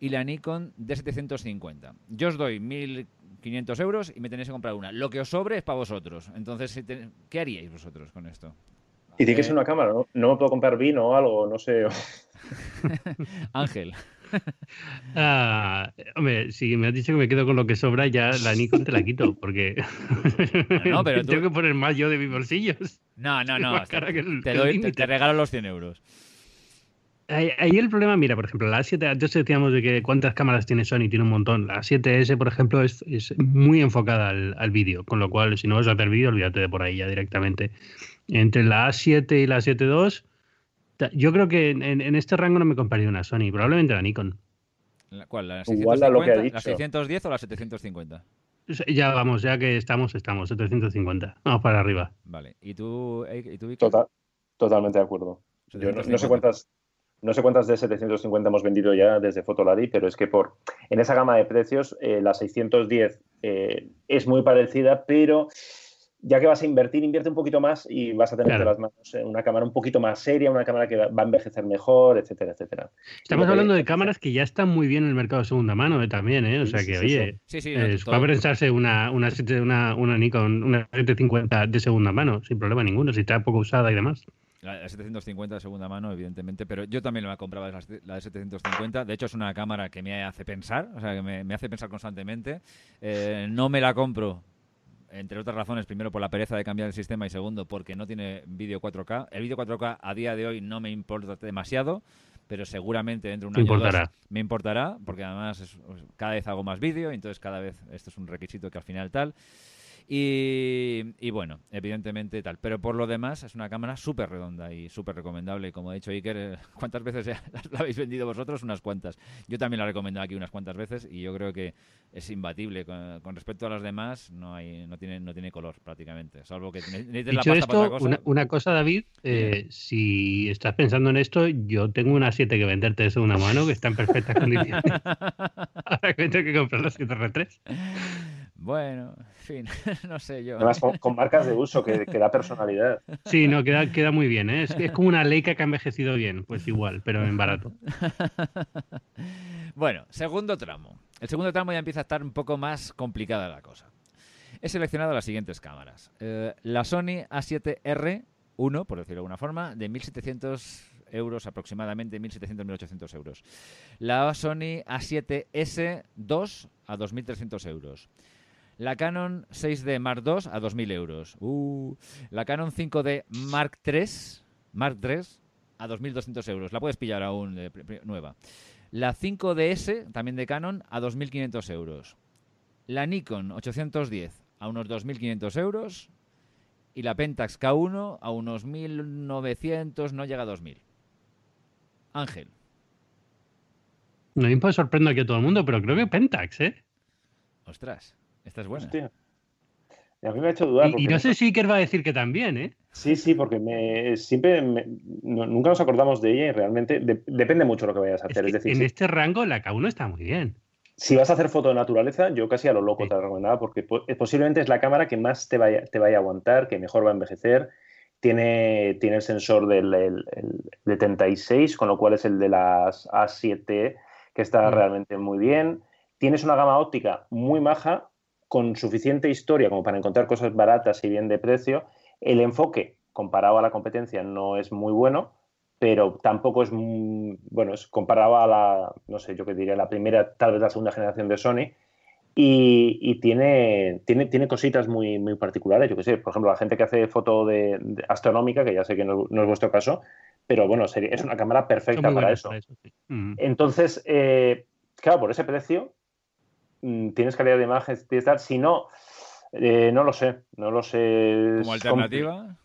y la Nikon D750. Yo os doy 1.500 euros y me tenéis que comprar una. Lo que os sobre es para vosotros. Entonces, ¿qué haríais vosotros con esto? Y tiene que ser una cámara, ¿no? No me puedo comprar vino o algo, no sé. Ángel. Ah, hombre, si me has dicho que me quedo con lo que sobra, ya la Nikon te la quito, porque no, pero tengo que poner más yo de mis bolsillos. No, no, no. te, te regalo los 100 euros. Ahí, el problema, mira, por ejemplo, la A7, antes decíamos de que cuántas cámaras tiene Sony, tiene un montón. La A7S, por ejemplo, es, muy enfocada al, vídeo, con lo cual, si no vas a hacer vídeo, olvídate de por ahí ya directamente. Entre la A7 y la A7 II, yo creo que en, este rango no me compraría una Sony, probablemente la Nikon. ¿Cuál? ¿La, 650, ¿La 610 o la 750? Ya vamos, ya que estamos, estamos, 750. Vamos para arriba. Vale. ¿Y tú, ¿y tú Total, Totalmente de acuerdo. Yo no, sé cuántas no sé cuántas de 750 hemos vendido ya desde Fotolari, pero es que por en esa gama de precios eh, la 610 eh, es muy parecida, pero ya que vas a invertir, invierte un poquito más y vas a tener las manos una cámara un poquito más seria, una cámara que va a envejecer mejor, etcétera, etcétera. Estamos hablando de cámaras que ya están muy bien en el mercado de segunda mano eh, también, ¿eh? O sea que, oye, sí, sí, va a pensarse una, una, una, una Nikon, una 750 de segunda mano, sin problema ninguno, si está poco usada y demás. La 750 de segunda mano, evidentemente, pero yo también la compraba la de 750. De hecho, es una cámara que me hace pensar, o sea, que me, hace pensar constantemente. Eh, no me la compro, entre otras razones, primero por la pereza de cambiar el sistema y segundo porque no tiene vídeo 4K. El vídeo 4K a día de hoy no me importa demasiado, pero seguramente dentro de un año me importará, porque además cada vez hago más vídeo, entonces cada vez esto es un requisito que al final tal. Y, bueno, evidentemente tal. Pero por lo demás es una cámara súper redonda y súper recomendable. Como ha dicho Iker, eh, ¿cuántas veces la habéis vendido vosotros? Unas cuantas. Yo también la he recomendado aquí unas cuantas veces y yo creo que es imbatible. Con, respecto a las demás, no hay no tiene no tiene color prácticamente. Salvo que necesites la pasta para otra cosa. Una, cosa, David, eh, si estás pensando en esto, yo tengo una 7 que venderte de segunda mano que está en perfectas condiciones. Ahora que tengo que comprar la 7R3. Bueno, en fin, no sé yo. Además, con, marcas de uso que, da personalidad. Sí, no, queda, queda muy bien. ¿eh? Es, como una Leica que ha envejecido bien, pues igual, pero en barato. bueno, segundo tramo. El segundo tramo ya empieza a estar un poco más complicada la cosa. He seleccionado las siguientes cámaras. Eh, la Sony A7R1, por decirlo de alguna forma, de 1700 euros aproximadamente, 1.700-1.800 euros. La Sony A7S2 a 2.300 euros. La Canon 6D Mark II a 2.000 euros. Uh, la Canon 5D Mark III, Mark III a 2.200 euros. La puedes pillar aún nueva. La 5DS, también de Canon, a 2.500 euros. la Nikon 810 a unos 2.500 euros y la Pentax K1 a unos 1.900, no llega a 2.000. Ángel. No me sorprende aquí a todo el mundo, pero creo que Pentax, ¿eh? Ostras, esta es buena. Hostia. A mí me ha hecho dudar. Y, no sé si Iker va a decir que también, ¿eh? Sí, sí, porque me, siempre nunca nos acordamos de ella y realmente depende mucho de lo que vayas a hacer. Es, decir, en este rango la K1 está muy bien. Si vas a hacer foto de naturaleza, yo casi a lo loco te la recomendaba porque posiblemente es la cámara que más te vaya, te vaya a aguantar, que mejor va a envejecer. Tiene, tiene el sensor del de 36, con lo cual es el de las A7, que está mm. realmente muy bien. Tienes una gama óptica muy maja, con suficiente historia como para encontrar cosas baratas y bien de precio. El enfoque, comparado a la competencia, no es muy bueno, pero tampoco es, bueno, es comparado a la, no sé, yo que diría, la primera, tal vez la segunda generación de Sony. Y, tiene, tiene, tiene cositas muy, muy particulares, yo que sé, por ejemplo, la gente que hace foto de, astronómica, que ya sé que no, es vuestro caso, pero bueno, es una cámara perfecta para eso. Entonces, eh, claro, por ese precio, tienes calidad de imagen, tienes tal. Si no, eh, no lo sé, no lo sé. ¿Como alternativa?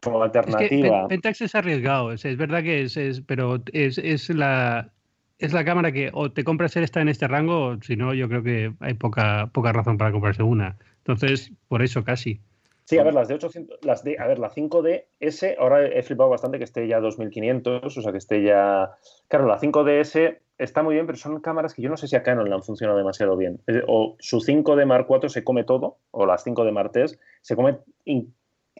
Como alternativa. Es Pentax es arriesgado, es, verdad que es, pero es, la es la cámara que o te compras esta en este rango, o si no, yo creo que hay poca, poca razón para comprarse una. Entonces, por eso casi. Sí, a ver, las de 800, las de, a ver, la 5DS, ahora he flipado bastante que esté ya 2500, o sea, que esté ya... Claro, la 5DS está muy bien, pero son cámaras que yo no sé si a Canon le han funcionado demasiado bien. O su 5D Mark IV se come todo, o las 5D Mark III se come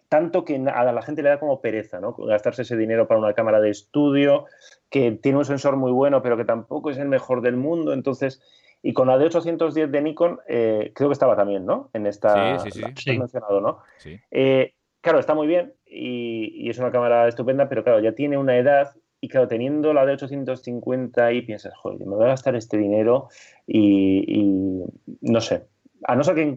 tanto que a la gente le da como pereza, ¿no? Gastarse ese dinero para una cámara de estudio que tiene un sensor muy bueno, pero que tampoco es el mejor del mundo. Entonces, y con la de 810 de Nikon, eh, creo que estaba también, ¿no? En esta. Sí, sí, sí. mencionado, ¿no? Sí. Eh, claro, está muy bien y, y, es una cámara estupenda, pero claro, ya tiene una edad y claro, teniendo la de 850 y piensas, joder, me voy a gastar este dinero y, no sé. A no ser que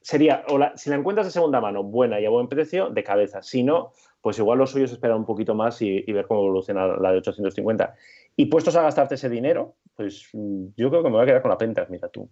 sería, si la encuentras de segunda mano, buena y a buen precio, de cabeza. Si no, pues igual lo suyo es esperar un poquito más y, ver cómo evoluciona la de 850. Y puestos a gastarte ese dinero, pues yo creo que me voy a quedar con la Pentax, mira tú.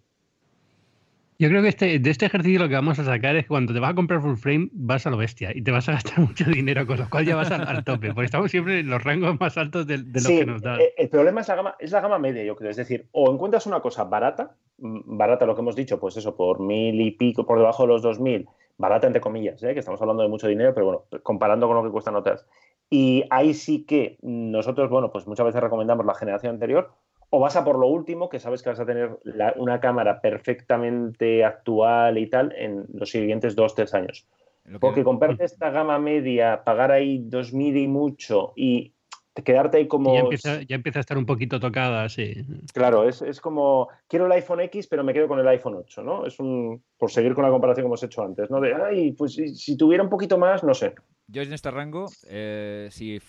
Yo creo que este, de este ejercicio lo que vamos a sacar es que cuando te vas a comprar full frame vas a lo bestia y te vas a gastar mucho dinero, con lo cual ya vas al, tope, porque estamos siempre en los rangos más altos de, lo que nos da. Eh, el problema es la, gama, es la gama media, yo creo. Es decir, o encuentras una cosa barata, barata lo que hemos dicho, pues eso, por mil y pico, por debajo de los dos mil, barata entre comillas, ¿eh? que estamos hablando de mucho dinero, pero bueno, comparando con lo que cuestan otras. Y ahí sí que nosotros, bueno, pues muchas veces recomendamos la generación anterior, o vas a por lo último, que sabes que vas a tener una cámara perfectamente actual y tal en los siguientes dos, tres años. Porque comprarte esta gama media, pagar ahí 2.000 y mucho y quedarte ahí como... Ya empieza, ya empieza, a estar un poquito tocada, sí. Claro, es, es, como, quiero el iPhone X, pero me quedo con el iPhone 8, ¿no? Es un, por seguir con la comparación que hemos hecho antes, ¿no? De, ay, pues si, tuviera un poquito más, no sé. Yo en este rango, eh, si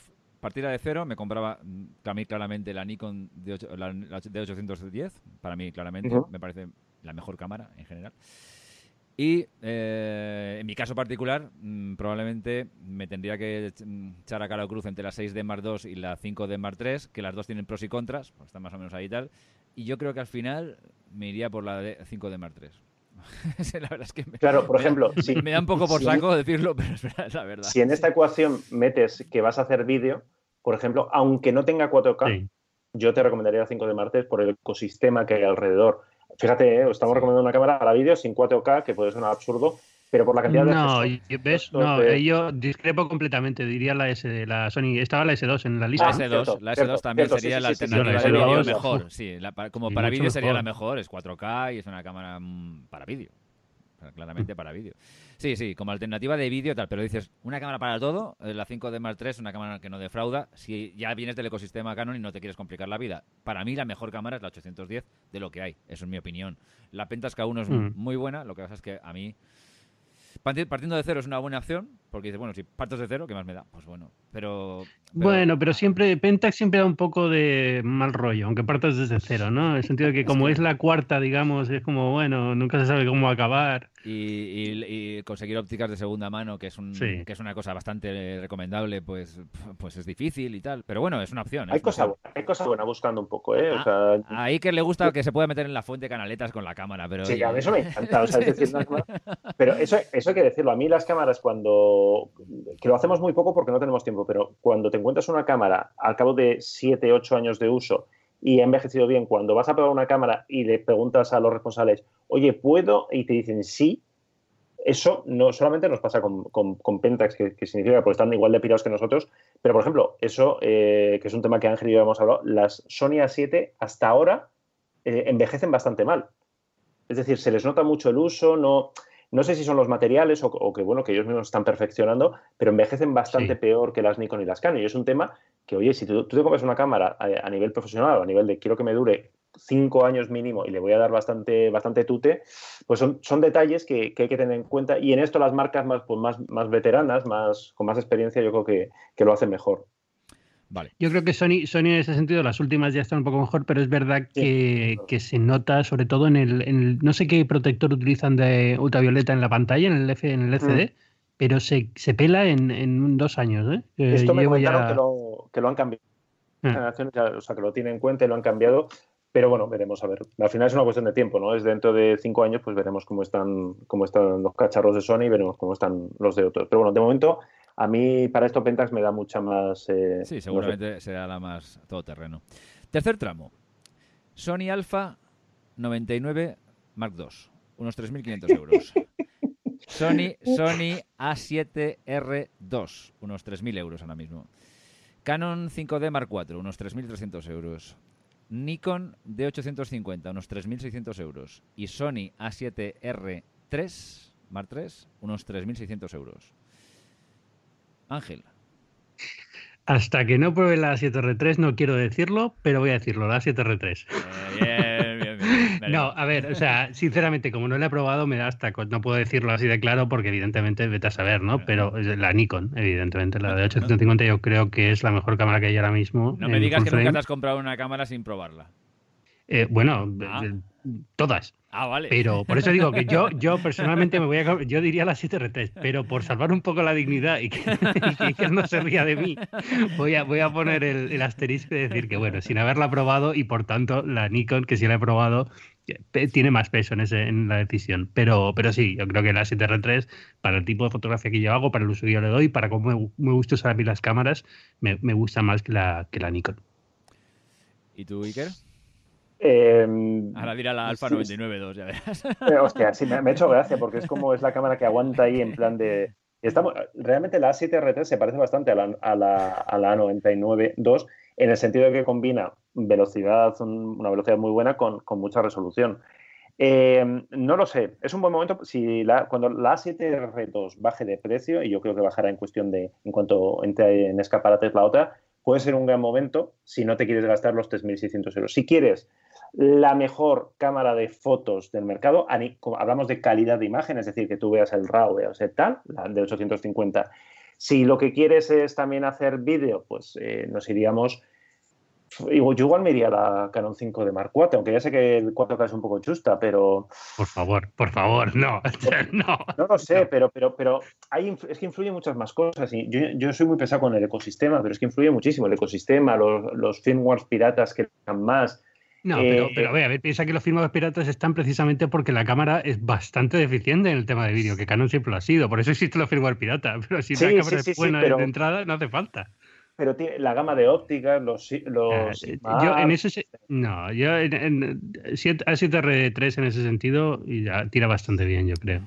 partida de cero, me compraba mm, a mí claramente la Nikon de, la, de 810. Para mí, claramente, me parece la mejor cámara en general. Y eh, en mi caso particular, mm, probablemente me tendría que mm, echar a cara cruz entre la 6D Mark II y la 5D Mark III, que las dos tienen pros y contras, pues están más o menos ahí y tal. Y yo creo que al final me iría por la 5D Mark III. la verdad es que me, claro, por ejemplo, me da un poco por saco decirlo, pero es la verdad. Si en esta ecuación metes que vas a hacer vídeo, por ejemplo, aunque no tenga 4K, yo te recomendaría la 5 de martes por el ecosistema que hay alrededor. Fíjate, ¿eh? estamos recomendando una cámara para vídeo sin 4K, que puede sonar absurdo, pero por la cantidad de... No, ¿ves? No, yo discrepo completamente, diría la S, la Sony, estaba la S2 en la lista. La S2, la S2 también sería la alternativa de vídeo mejor, sí, como para vídeo sería la mejor, es 4K y es una cámara mm, para vídeo, claramente para vídeo. Sí, sí, como alternativa de vídeo tal, pero dices, una cámara para todo, eh, la 5D Mark III, una cámara que no defrauda, si ya vienes del ecosistema Canon y no te quieres complicar la vida. Para mí la mejor cámara es la 810 de lo que hay, eso es mi opinión. La Pentax K1 es mm. muy buena, lo que pasa es que a mí partiendo de cero es una buena opción, porque dices, bueno, si partes de cero, ¿qué más me da? Pues bueno, pero... Bueno, pero siempre, Pentax siempre da un poco de mal rollo, aunque partas desde cero, ¿no? En el sentido de que como es la cuarta, digamos, es como, bueno, nunca se sabe cómo acabar. Y, conseguir ópticas de segunda mano, que es, un, que es una cosa bastante recomendable, pues, pues es difícil y tal. Pero bueno, es una opción. Hay cosas hay cosa buena buscando un poco, ¿eh? Ah, ahí que le gusta que se pueda meter en la fuente canaletas con la cámara, pero... Sí, a mí eso me encanta. pero eso, eso hay que decirlo. A mí las cámaras cuando... Que lo hacemos muy poco porque no tenemos tiempo, pero cuando te encuentras una cámara al cabo de 7, 8 años de uso y ha envejecido bien, cuando vas a probar una cámara y le preguntas a los responsables, oye, ¿puedo? Y te dicen sí, eso no solamente nos pasa con, con, Pentax, que, significa que están igual de pirados que nosotros, pero por ejemplo, eso, eh, que es un tema que Ángel y yo hemos hablado, las Sony A7 hasta ahora eh, envejecen bastante mal. Es decir, se les nota mucho el uso, no, no sé si son los materiales o, que, bueno, que ellos mismos están perfeccionando, pero envejecen bastante peor que las Nikon y las Canon. Y es un tema que, oye, si tú, te compras una cámara a, nivel profesional o a nivel de quiero que me dure cinco años mínimo y le voy a dar bastante, bastante tute, pues son, son detalles que, hay que tener en cuenta. Y en esto las marcas más, pues más, más veteranas, más, con más experiencia, yo creo que, que lo hacen mejor. Yo creo que Sony, Sony en ese sentido, las últimas ya están un poco mejor, pero es verdad que, se nota sobre todo en el, no sé qué protector utilizan de ultravioleta en la pantalla, en el, F, en el LCD, mm. pero se, se, pela en, en, dos años. ¿eh? Esto me comentaron que, lo, que, lo, han cambiado. Ah. O sea, que lo tienen en cuenta y lo han cambiado. Pero bueno, veremos a ver. Al final es una cuestión de tiempo, ¿no? Es dentro de cinco años, pues veremos cómo están, cómo están los cacharros de Sony y veremos cómo están los de otros. Pero bueno, de momento a mí para esto Pentax me da mucha más... Eh, sí, seguramente será la más todoterreno. Tercer tramo. Sony Alpha 99 Mark II. Unos 3.500 euros. Sony, Sony A7R2. Unos 3.000 euros ahora mismo. Canon 5D Mark IV. Unos 3.300 euros. Nikon D850. Unos 3.600 euros. Y Sony A7R3 Mark III. Unos 3.600 euros. Ángel. Hasta que no pruebe la 7R3 no quiero decirlo, pero voy a decirlo, la 7R3. Eh, bien, bien, no, a ver, o sea, sinceramente, como no la he probado, me da hasta. No puedo decirlo así de claro porque, evidentemente, vete a saber, ¿no? Pero la Nikon, evidentemente, la de 850 yo creo que es la mejor cámara que hay ahora mismo. No me digas que nunca te has comprado una cámara sin probarla. Eh, bueno, ah. todas. Ah, vale. Pero por eso digo que yo, yo personalmente me voy a. Yo diría las 7R3, pero por salvar un poco la dignidad y que, y no se ría de mí, voy a, voy a poner el, asterisco y decir que, bueno, sin haberla probado y por tanto la Nikon, que sí la he probado, tiene más peso en, ese, en la decisión. Pero, pero sí, yo creo que la 7R3, para el tipo de fotografía que yo hago, para el uso que yo le doy, para cómo me, gusta usar a mí las cámaras, me, me gusta más que la, que la Nikon. ¿Y tú, Iker? Eh, Ahora dirá la Alfa 99.2, ya verás. Eh, hostia, sí, me, ha hecho gracia porque es como es la cámara que aguanta ahí en plan de... Estamos, realmente la A7R3 se parece bastante a la, a la, a la A99.2 en el sentido de que combina velocidad, una velocidad muy buena con, con mucha resolución. Eh, no lo sé, es un buen momento si la, cuando la A7R2 baje de precio, y yo creo que bajará en cuestión de, en cuanto entre en escaparates la otra, puede ser un gran momento si no te quieres gastar los 3.600 euros. Si quieres la mejor cámara de fotos del mercado. Hablamos de calidad de imagen, es decir, que tú veas el RAW, veas el tal, la de 850. Si lo que quieres es también hacer vídeo, pues eh, nos iríamos. Yo igual me iría a la Canon 5 de Mark IV, aunque ya sé que el 4K es un poco chusta, pero. Por favor, por favor, no. no, no lo sé, pero, pero, pero hay, es que influyen muchas más cosas. Y yo, soy muy pesado con el ecosistema, pero es que influye muchísimo el ecosistema, los, los firmwares piratas que dan más no, pero, eh, a ver, piensa que los firmados piratas están precisamente porque la cámara es bastante deficiente en el tema de vídeo, que Canon siempre lo ha sido, por eso existe los firmware pirata, pero si la cámara es buena de entrada, no hace falta. Pero tiene la gama de ópticas, los... los ah, yo en ese... No, yo en, en A7R3 en ese sentido ya tira bastante bien, yo creo.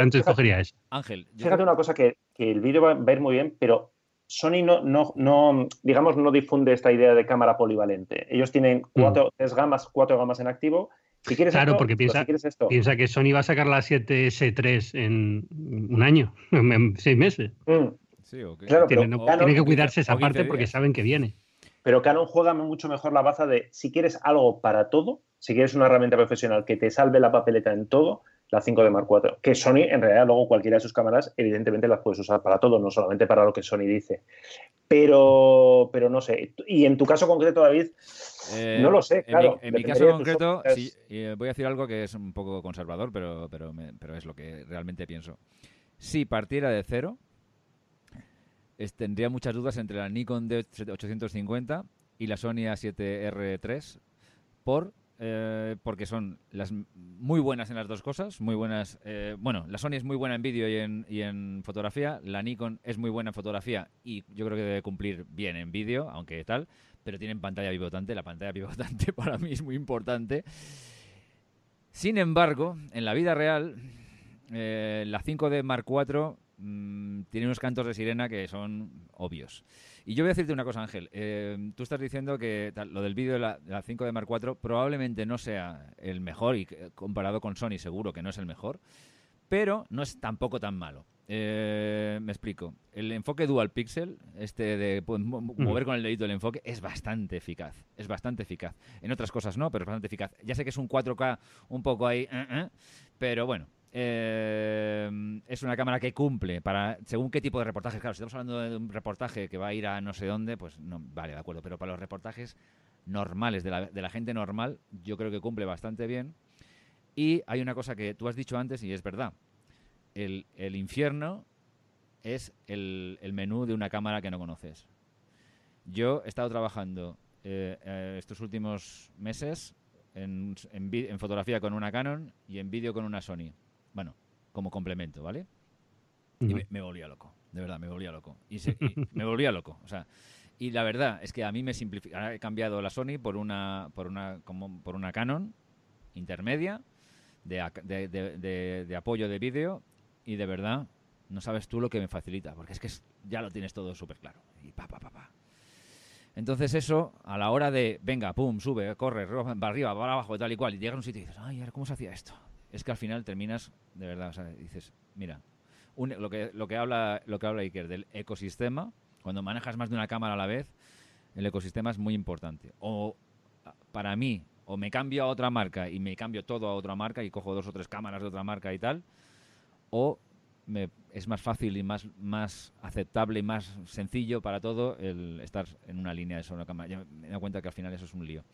antes cogería eso. Ángel. Fíjate una cosa, que, que el vídeo va, va a ir muy bien, pero Sony no, no, no, digamos, no difunde esta idea de cámara polivalente. Ellos tienen mm. cuatro, tres gamas, cuatro gamas en activo. Si quieres claro, porque piensa, piensa que Sony va a sacar la 7S3 en un año, en seis meses. Mm. Sí, claro, tienen, que cuidarse esa parte porque saben que viene. Pero Canon juega mucho mejor la baza de si quieres algo para todo, si quieres una herramienta profesional que te salve la papeleta en todo, la 5D Mark IV, que Sony en realidad luego cualquiera de sus cámaras evidentemente las puedes usar para todo, no solamente para lo que Sony dice. Pero, pero no sé. Y en tu caso concreto, David, eh, no lo sé, claro. En mi, caso concreto, eh, voy a decir algo que es un poco conservador, pero, pero, pero es lo que realmente pienso. Si partiera de cero, tendría muchas dudas entre la Nikon D850 y la Sony A7R3 por eh, porque son las muy buenas en las dos cosas, muy buenas. Eh, bueno, la Sony es muy buena en vídeo y en, fotografía, la Nikon es muy buena en fotografía y yo creo que debe cumplir bien en vídeo, aunque tal, pero tienen pantalla pivotante. La pantalla pivotante para mí es muy importante. Sin embargo, en la vida real, eh, la 5D Mark IV mm, tiene unos cantos de sirena que son obvios. Y yo voy a decirte una cosa, Ángel. Eh, tú estás diciendo que lo del vídeo de la, 5 de Mark IV probablemente no sea el mejor y comparado con Sony seguro que no es el mejor, pero no es tampoco tan malo. Eh, me explico. El enfoque dual pixel, este de mover con el dedito el enfoque, es bastante eficaz. Es bastante eficaz. En otras cosas no, pero es bastante eficaz. Ya sé que es un 4K un poco ahí, eh, pero bueno, eh, es una cámara que cumple para según qué tipo de reportajes. Claro, si estamos hablando de un reportaje que va a ir a no sé dónde, pues no, vale, de acuerdo. Pero para los reportajes normales, de la, de la gente normal, yo creo que cumple bastante bien. Y hay una cosa que tú has dicho antes y es verdad. El, infierno es el, menú de una cámara que no conoces. Yo he estado trabajando eh, eh, estos últimos meses en, fotografía con una Canon y en vídeo con una Sony. Bueno, como complemento, ¿vale? Y me, volvía loco, de verdad, me volvía loco. Y, me volvía loco, o sea, y la verdad es que a mí me simplifica. He cambiado la Sony por una, por una, como, por una Canon intermedia de, de, apoyo de vídeo y de verdad no sabes tú lo que me facilita, porque es que ya lo tienes todo súper claro. Y pa, pa, pa, pa. Entonces eso, a la hora de, venga, pum, sube, corre, va arriba, va abajo, tal y cual, y llegas a un sitio y dices, ay, ¿cómo se hacía esto? Es que al final terminas, de verdad, o sea, dices, mira, lo, que, lo, que habla, lo que habla Iker del ecosistema, cuando manejas más de una cámara a la vez, el ecosistema es muy importante. O para mí, o me cambio a otra marca y me cambio todo a otra marca y cojo dos o tres cámaras de otra marca y tal, o me, es más fácil y más, aceptable y más sencillo para todo el estar en una línea de solo cámara. me doy cuenta que al final eso es un lío.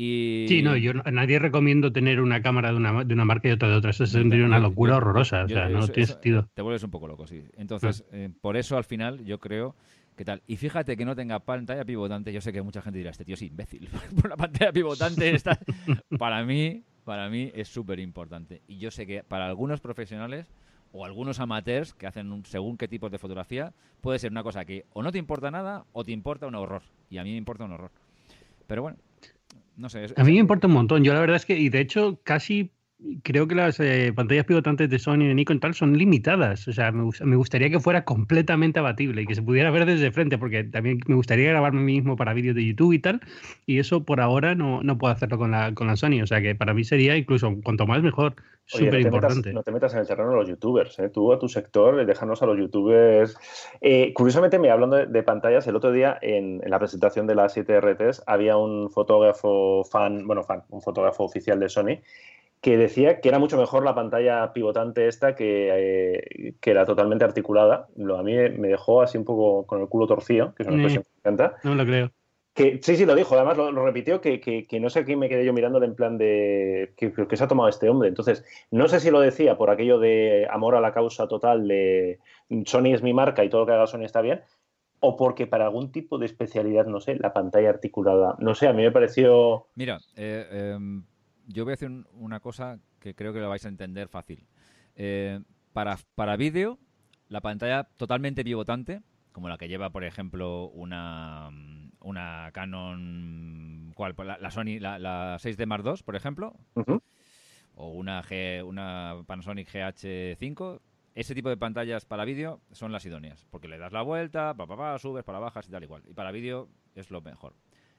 Sí, no, yo a nadie recomiendo tener una cámara de una, de una marca y otra de otra. Eso sería una locura horrorosa. O sea, no tiene sentido. Te vuelves un poco loco, sí. Entonces, ah. eh, por eso al final yo creo que tal. Y fíjate que no tenga pantalla pivotante. Yo sé que mucha gente dirá, este tío es imbécil. por la pantalla pivotante está... para mí, para mí es súper importante. Y yo sé que para algunos profesionales o algunos amateurs que hacen un, según qué tipo de fotografía, puede ser una cosa que o no te importa nada o te importa un horror. Y a mí me importa un horror. Pero bueno, a mí me importa un montón. Yo la verdad es que, y de hecho, casi creo que las eh, pantallas pivotantes de Sony y de Nikon tal son limitadas. O sea, me, gustaría que fuera completamente abatible y que se pudiera ver desde frente, porque también me gustaría grabarme mismo para vídeos de YouTube y tal. Y eso por ahora no, no puedo hacerlo con la, con la Sony. O sea, que para mí sería incluso cuanto más mejor. Súper importante. No te metas en el terreno de los youtubers, ¿eh? tú a tu sector, déjanos a los youtubers. Eh, curiosamente, me hablando de, pantallas, el otro día en, la presentación de las 7 RTs había un fotógrafo fan, bueno, fan, un fotógrafo oficial de Sony que decía que era mucho mejor la pantalla pivotante esta que, eh, que era totalmente articulada. Lo, a mí me dejó así un poco con el culo torcido, que es una expresión que me encanta. No lo creo. Que, sí, sí, lo dijo, además lo, repitió, que, que, no sé quién me quedé yo mirándole en plan de que, que, se ha tomado este hombre. Entonces, no sé si lo decía por aquello de amor a la causa total de Sony es mi marca y todo lo que haga Sony está bien, o porque para algún tipo de especialidad, no sé, la pantalla articulada, no sé, a mí me pareció... Mira, eh, em, yo voy a hacer una cosa que creo que lo vais a entender fácil. Eh, para, para vídeo, la pantalla totalmente pivotante, como la que lleva, por ejemplo, una, una Canon, ¿cuál? Pues la, Sony, la, 6D Mark II, por ejemplo, o una, G, una Panasonic GH5. Ese tipo de pantallas para vídeo son las idóneas, porque le das la vuelta, pa, pa, pa, subes, para bajas y tal igual. Y para vídeo es lo mejor.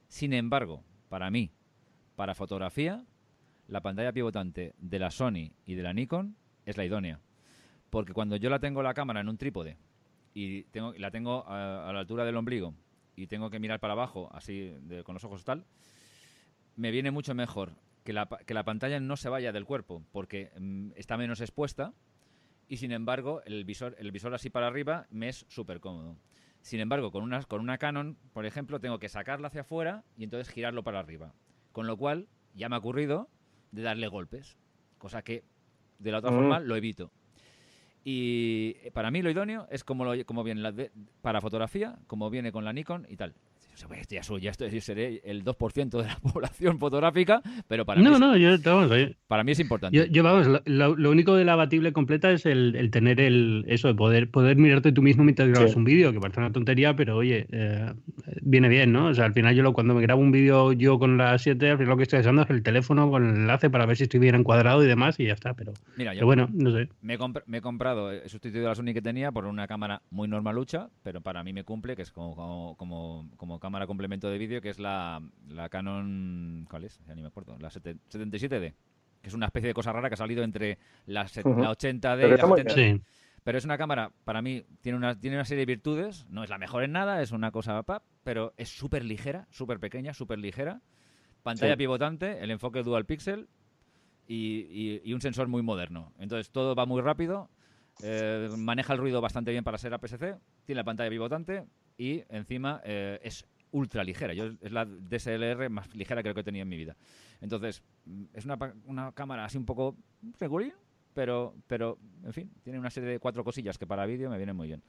Sin embargo, para mí, para fotografía, la pantalla pivotante de la Sony y de la Nikon es la idónea. Porque cuando yo la tengo la cámara en un trípode y tengo, la tengo a, la altura del ombligo y tengo que mirar para abajo, así con los ojos tal, me viene mucho mejor que la, que la pantalla no se vaya del cuerpo, porque mm, está menos expuesta y sin embargo el visor, el visor así para arriba me es súper cómodo. Sin embargo, con una, con una Canon, por ejemplo, tengo que sacarla hacia afuera y entonces girarlo para arriba. Con lo cual, ya me ha ocurrido de darle golpes, cosa que de la otra forma lo evito. Y eh, para mí lo idóneo es como, lo, como viene la para fotografía, como viene con la Nikon y tal ya, soy, ya estoy, seré el 2% de la población fotográfica, pero para no, mí. No, yo, para mí es importante. Yo, vamos, lo, único de la abatible completa es el, tener el eso de poder, poder mirarte tú mismo mientras grabas un vídeo, que parece una tontería, pero oye, eh, viene bien, ¿no? O sea, al final yo lo, cuando me grabo un vídeo yo con la 7, al final lo que estoy haciendo es el teléfono con el enlace para ver si estoy bien encuadrado y demás, y ya está, pero, Mira, yo bueno, no sé. Me he, comprado, he sustituido la Sony que tenía por una cámara muy normalucha, pero para mí me cumple, que es como, como, como cámara complemento de vídeo que es la, la Canon. ¿Cuál es? Ya ni me acuerdo. La 77D. Que es una especie de cosa rara que ha salido entre la, 80D y la 70D. Pero es una cámara, para mí, tiene una, tiene una serie de virtudes. No es la mejor en nada, es una cosa pap, pero es súper ligera, súper pequeña, súper ligera. Pantalla pivotante, el enfoque dual pixel y, y, un sensor muy moderno. Entonces todo va muy rápido, eh, maneja el ruido bastante bien para ser APS-C, tiene la pantalla pivotante y encima eh, es ultra ligera. Yo, es la DSLR más ligera creo que he tenido en mi vida. Entonces, mm, es una, una cámara así un poco regular, pero, pero, en fin, tiene una serie de cuatro cosillas que para vídeo me vienen muy bien.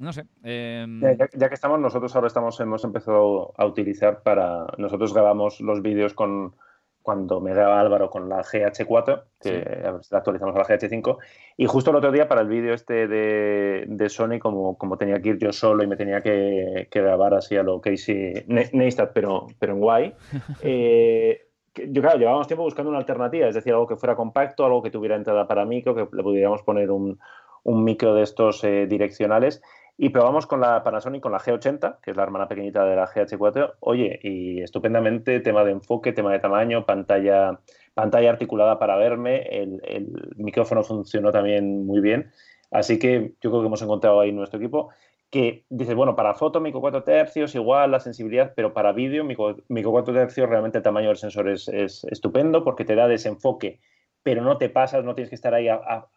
No sé. Em, ya, que estamos, nosotros ahora estamos, hemos empezado a utilizar para. Nosotros grabamos los vídeos con, cuando me daba Álvaro con la GH4, que la actualizamos a la GH5, y justo el otro día para el vídeo este de, Sony, como, como tenía que ir yo solo y me tenía que, grabar así a lo Casey Neistat, pero, pero en guay, eh, yo claro, llevábamos tiempo buscando una alternativa, es decir, algo que fuera compacto, algo que tuviera entrada para micro, que le pudiéramos poner un, micro de estos eh, direccionales, y probamos con la Panasonic, con la G80, que es la hermana pequeñita de la GH4. Oye, y estupendamente, tema de enfoque, tema de tamaño, pantalla, pantalla articulada para verme, el, micrófono funcionó también muy bien. Así que yo creo que hemos encontrado ahí nuestro equipo que dice, bueno, para foto, micro 4 tercios, igual la sensibilidad, pero para vídeo, micro, micro 4 tercios, realmente el tamaño del sensor es, estupendo porque te da desenfoque pero no te pasas, no tienes que estar ahí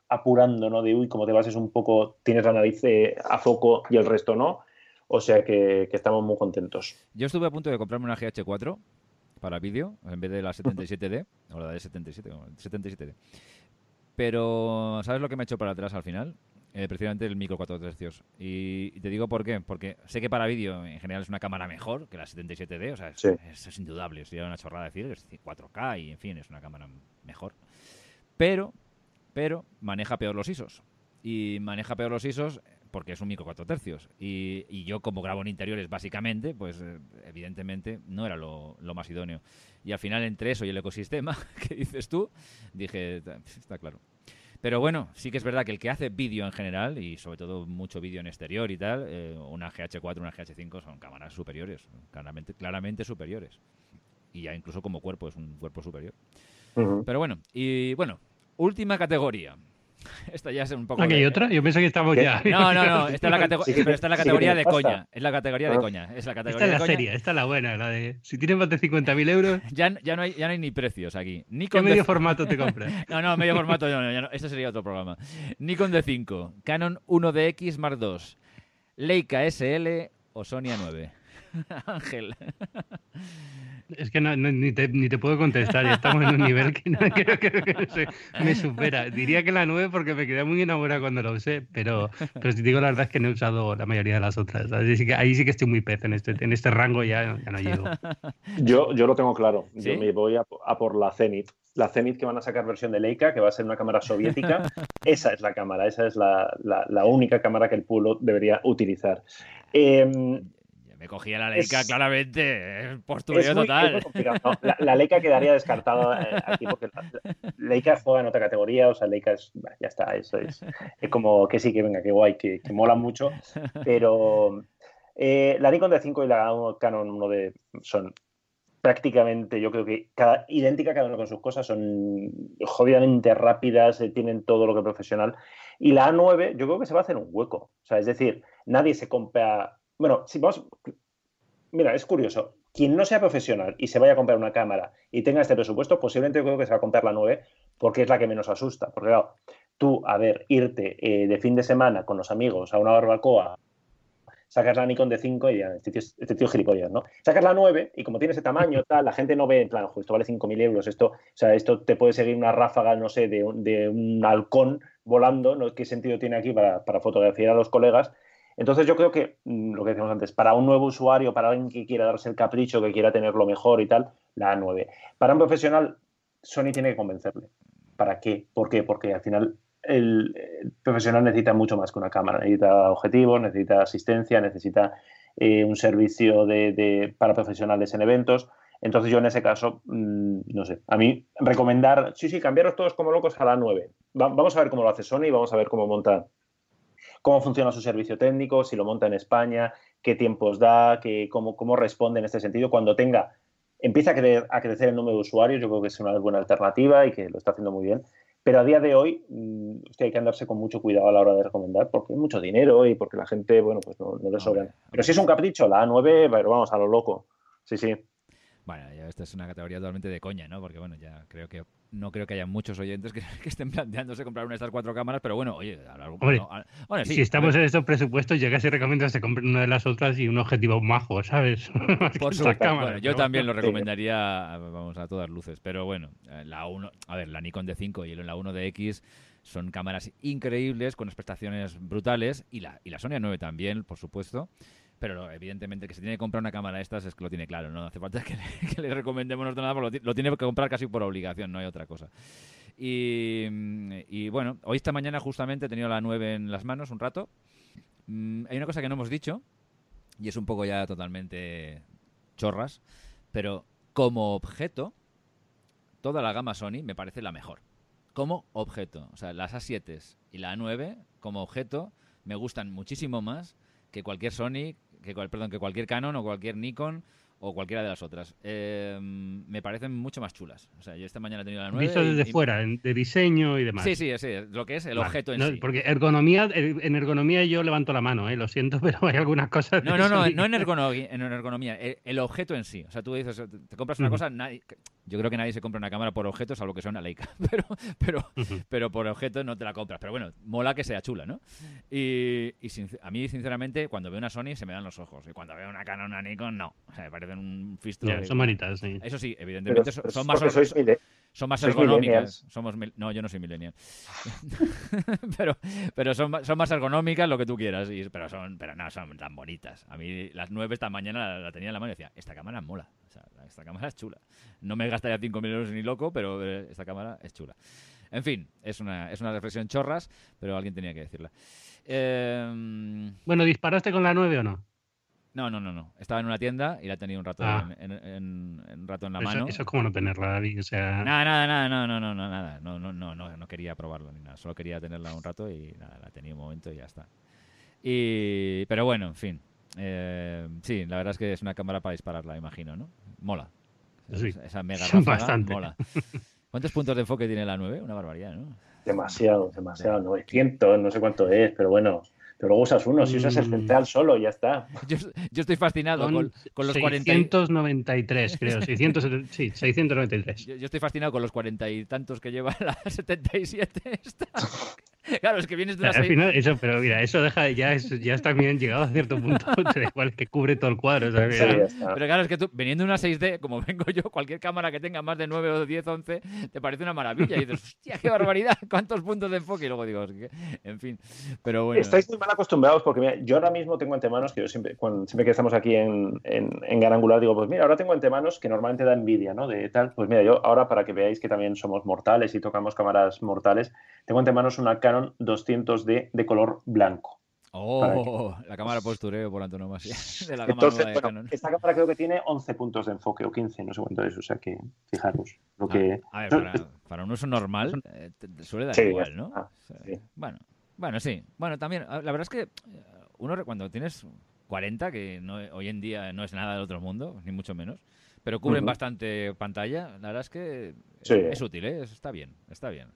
apurando, ¿no? De, uy, como te bases un poco, tienes la nariz eh, a foco y el resto no. O sea que, estamos muy contentos. Yo estuve a punto de comprarme una GH4 para vídeo, en vez de la 77D, o la de 77, 77D. Pero, ¿sabes lo que me ha hecho para atrás al final? Eh, precisamente el micro 4 tercios. Y, te digo por qué. Porque sé que para vídeo en general es una cámara mejor que la 77D. O sea, es, es, indudable. Sería una chorrada decir que es 4K y, en fin, es una cámara mejor pero, pero maneja peor los ISOs. Y maneja peor los ISOs porque es un micro 4 tercios. Y, yo, como grabo en interiores, básicamente, pues eh, evidentemente no era lo, más idóneo. Y al final, entre eso y el ecosistema que dices tú, dije, está claro. Pero bueno, sí que es verdad que el que hace vídeo en general, y sobre todo mucho vídeo en exterior y tal, eh, una GH4, una GH5 son cámaras superiores, claramente, claramente superiores. Y ya incluso como cuerpo es un cuerpo superior. Pero bueno, y bueno, Última categoría. Esta ya es un poco. ¿Aquí hay otra? Yo pensé que estamos ya. No, no, no. Esta es la, categoría de coña. Es la categoría de coña. Es la categoría esta es la serie, esta es la buena. La de si tienes más de 50.000 euros. Ya, ya, no hay, ya no hay ni precios aquí. ¿Qué medio formato te compras? no, no, medio formato no, no, Este sería otro programa. Nikon D5, Canon 1DX Mark II, Leica SL o Sonia 9. Ángel. Es que ni, te, ni, te, puedo contestar, ya estamos en un nivel que no, creo, que me supera. Diría que la 9 porque me quedé muy enamorada cuando la usé, pero, pero si digo la verdad es que no he usado la mayoría de las otras. Ahí sí que, ahí sí que estoy muy pez, en este, en este rango ya, ya no llego. Yo, yo lo tengo claro, yo me voy a, por la Zenith. La Zenith que van a sacar versión de Leica, que va a ser una cámara soviética, esa es la cámara, esa es la, la, la única cámara que el pueblo debería utilizar. Eh, me cogía la Leica claramente, postureo total. la, Leica quedaría descartada eh, aquí porque Leica juega en otra categoría, o sea, Leica es, ya está, eso es, es como que sí, que venga, que guay, que, mola mucho, pero eh, la Nikon D5 y la Canon 1D son prácticamente, yo creo que cada, idéntica cada uno con sus cosas, son jodidamente rápidas, eh, tienen todo lo que profesional. Y la A9, yo creo que se va a hacer un hueco. O sea, es decir, nadie se compra bueno, si vamos. Mira, es curioso. quien no sea profesional y se vaya a comprar una cámara y tenga este presupuesto, posiblemente creo que se va a comprar la 9 porque es la que menos asusta. Porque claro, tú, a ver, irte eh, de fin de semana con los amigos a una barbacoa, sacas la Nikon de 5 y ya, este tío, este tío gilipollas, ¿no? Sacas la 9 y como tiene ese tamaño, tal, la gente no ve en plan, esto vale 5.000 euros, esto, o sea, esto te puede seguir una ráfaga, no sé, de, un halcón volando, ¿no? ¿Qué sentido tiene aquí para, para fotografiar a los colegas? Entonces yo creo que mm, lo que decíamos antes, para un nuevo usuario, para alguien que quiera darse el capricho, que quiera tenerlo mejor y tal, la A9. Para un profesional, Sony tiene que convencerle. ¿Para qué? ¿Por qué? Porque al final el, profesional necesita mucho más que una cámara. Necesita objetivos, necesita asistencia, necesita eh, un servicio de, para profesionales en eventos. Entonces yo en ese caso, mm, no sé, a mí recomendar, sí, sí, cambiaros todos como locos a la 9. vamos a ver cómo lo hace Sony, vamos a ver cómo monta cómo funciona su servicio técnico, si lo monta en España, qué tiempos da, qué, cómo, cómo responde en este sentido. Cuando tenga, empieza a, a crecer el número de usuarios, yo creo que es una buena alternativa y que lo está haciendo muy bien. Pero a día de hoy mm, hay que andarse con mucho cuidado a la hora de recomendar porque hay mucho dinero y porque la gente, bueno, pues no, le sobra. Pero si es un capricho, la A9, pero vamos, a lo loco. Sí, sí. Bueno, ya esta es una categoría totalmente de coña, ¿no? Porque, bueno, ya creo que no creo que haya muchos oyentes que, estén planteándose comprar una de estas cuatro cámaras, pero bueno, oye, a si estamos en estos presupuestos, ya casi recomiendas que compren una de las otras y un objetivo majo, ¿sabes? Por supuesto. Bueno, yo también lo recomendaría, vamos, a todas luces, pero bueno, eh, la 1, a ver, la Nikon D5 y la 1 X son cámaras increíbles, con prestaciones brutales, y la, y la Sony 9 también, por supuesto. Pero evidentemente que se tiene que comprar una cámara de estas es que lo tiene claro, no hace falta que le, recomendemos nada, lo, lo, tiene que comprar casi por obligación, no hay otra cosa. Y, bueno, hoy esta mañana justamente he tenido la 9 en las manos un rato. Mm, hay una cosa que no hemos dicho, y es un poco ya totalmente chorras, pero como objeto, toda la gama Sony me parece la mejor. Como objeto. O sea, las A7 y la A9 como objeto me gustan muchísimo más que cualquier Sony que, perdón, que cualquier Canon o cualquier Nikon o cualquiera de las otras. Eh, me parecen mucho más chulas. O sea, yo esta mañana he tenido la 9. Visto desde fuera, de diseño y demás. Sí, sí, sí, lo que es el objeto en sí. Porque ergonomía, en ergonomía yo levanto la mano, ¿eh? lo siento, pero hay algunas cosas. No, no, no, no en ergonomía, en ergonomía el, objeto en sí. O sea, tú dices, te compras una cosa, yo creo que nadie se compra una cámara por objeto, salvo que sea una Leica. Pero, pero, pero por objeto no te la compras. Pero bueno, mola que sea chula, ¿no? Y, a mí, sinceramente, cuando veo una Sony se me dan los ojos. Y cuando veo una Canon, una Nikon, no. O sea, me parecen un fistro. son manitas, sí. Eso sí, evidentemente son, más son más ergonómicas. Somos no, yo no soy millennial. pero pero son, son más ergonómicas, lo que tú quieras. pero son pero no, son tan bonitas. A mí las nueve esta mañana la, tenía en la mano y decía, esta cámara mola. O sea, esta cámara es chula. No me gastaría 5.000 euros ni loco, pero eh, esta cámara es chula. En fin, es una, es una reflexión chorras, pero alguien tenía que decirla. Em, bueno, ¿disparaste con la 9 o no? No, no, no, no. Estaba en una tienda y la tenía un rato, ah. en, un rato en la mano. Eso es como no tenerla, o sea... Nada, nada, nada, no, no, no, nada. No, no, no, no, no quería probarlo ni nada. Solo quería tenerla un rato y nada, la tenía un momento y ya está. Y, pero bueno, en fin. Eh, sí, la verdad es que es una cámara para dispararla, imagino, ¿no? Mola. Esa mega ráfaga mola. ¿Cuántos puntos de enfoque tiene la 9? Una barbaridad, ¿no? Demasiado, demasiado. 900, no sé cuánto es, pero bueno. Pero luego usas uno, si usas el mm. central solo, ya está. Yo, estoy fascinado con, los 693, creo. 600, sí, 693. Yo, estoy fascinado con los cuarenta y tantos que lleva la 77 esta. Claro, es que vienes de la Al final, eso, pero mira, eso deja, ya, es, ya está bien llegado a cierto punto, igual que cubre todo el cuadro. Pero claro, es que tú, veniendo de una 6D, como vengo yo, cualquier cámara que tenga más de 9 o 10, 11, te parece una maravilla. Y dices, hostia, qué barbaridad, cuántos puntos de enfoque. Y luego digo, en fin, pero bueno. Estáis muy mal acostumbrados porque mira, yo ahora mismo tengo antemanos que yo siempre, cuando, siempre que estamos aquí en, en, en Gran Angular, digo, pues mira, ahora tengo antemanos que normalmente da envidia, ¿no? De tal, pues mira, yo ahora para que veáis que también somos mortales y tocamos cámaras mortales, tengo antemanos una Canon 200 de color blanco. Oh, la cámara postureo por antonomasia. De la Entonces, esta cámara creo que tiene 11 puntos de enfoque o 15, no sé cuánto es, o sea que fijaros. Lo que... A ver, para, un uso normal eh, suele dar igual, ¿no? Bueno, bueno, sí. Bueno, también, la verdad es que eh, uno cuando tienes 40, que no, hoy en día no es nada del otro mundo, ni mucho menos, pero cubren bastante pantalla, la verdad es que es útil, ¿eh? está bien, está bien.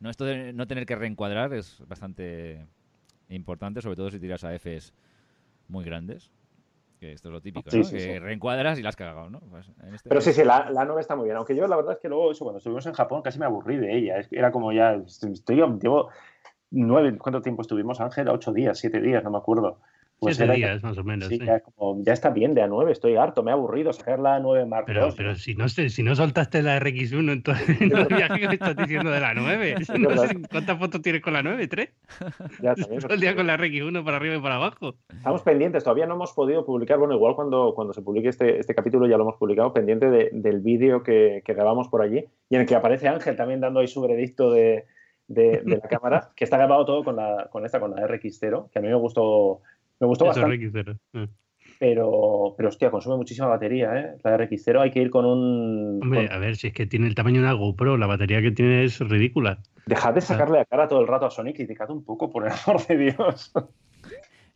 No, esto de no tener que reencuadrar es bastante importante, sobre todo si tiras a Fs muy grandes. Que esto es lo típico, ¿no? que reencuadras y la has cagado, ¿no? Pues este Pero sí, sí, la, la 9 está muy bien. Aunque yo la verdad es que luego, eso, cuando estuvimos en Japón, casi me aburrí de ella. Era como ya, estoy, llevo nueve, ¿cuánto tiempo estuvimos, Ángel? Ocho días, siete días, no me acuerdo. Pues Siete días, más o menos. Sí, Ya, como, ya, está bien de A9, estoy harto, me ha aburrido sacar la A9 Mark pero, Pero si no, si no soltaste la RX1 en todo el viaje que me estás diciendo de la 9. No sé, ¿Cuántas fotos tienes con la 9? ¿Tres? Ya, también. Todo el día con la RX1 para arriba y para abajo. Estamos pendientes, todavía no hemos podido publicar, bueno, igual cuando, cuando se publique este, este capítulo ya lo hemos publicado, pendiente de, del vídeo que, que, grabamos por allí y en el que aparece Ángel también dando ahí su veredicto de, de, de la cámara, que está grabado todo con, la, con esta, con la RX0, que a mí me gustó me gustó bastante. Eh. Pero, pero hostia, consume muchísima batería, ¿eh? La RX0 hay que ir con un. Hombre, a ver, si es que tiene el tamaño de una GoPro, la batería que tiene es ridícula. Dejad de sacarle la cara todo el rato a Sony, criticad un poco, por el amor de Dios.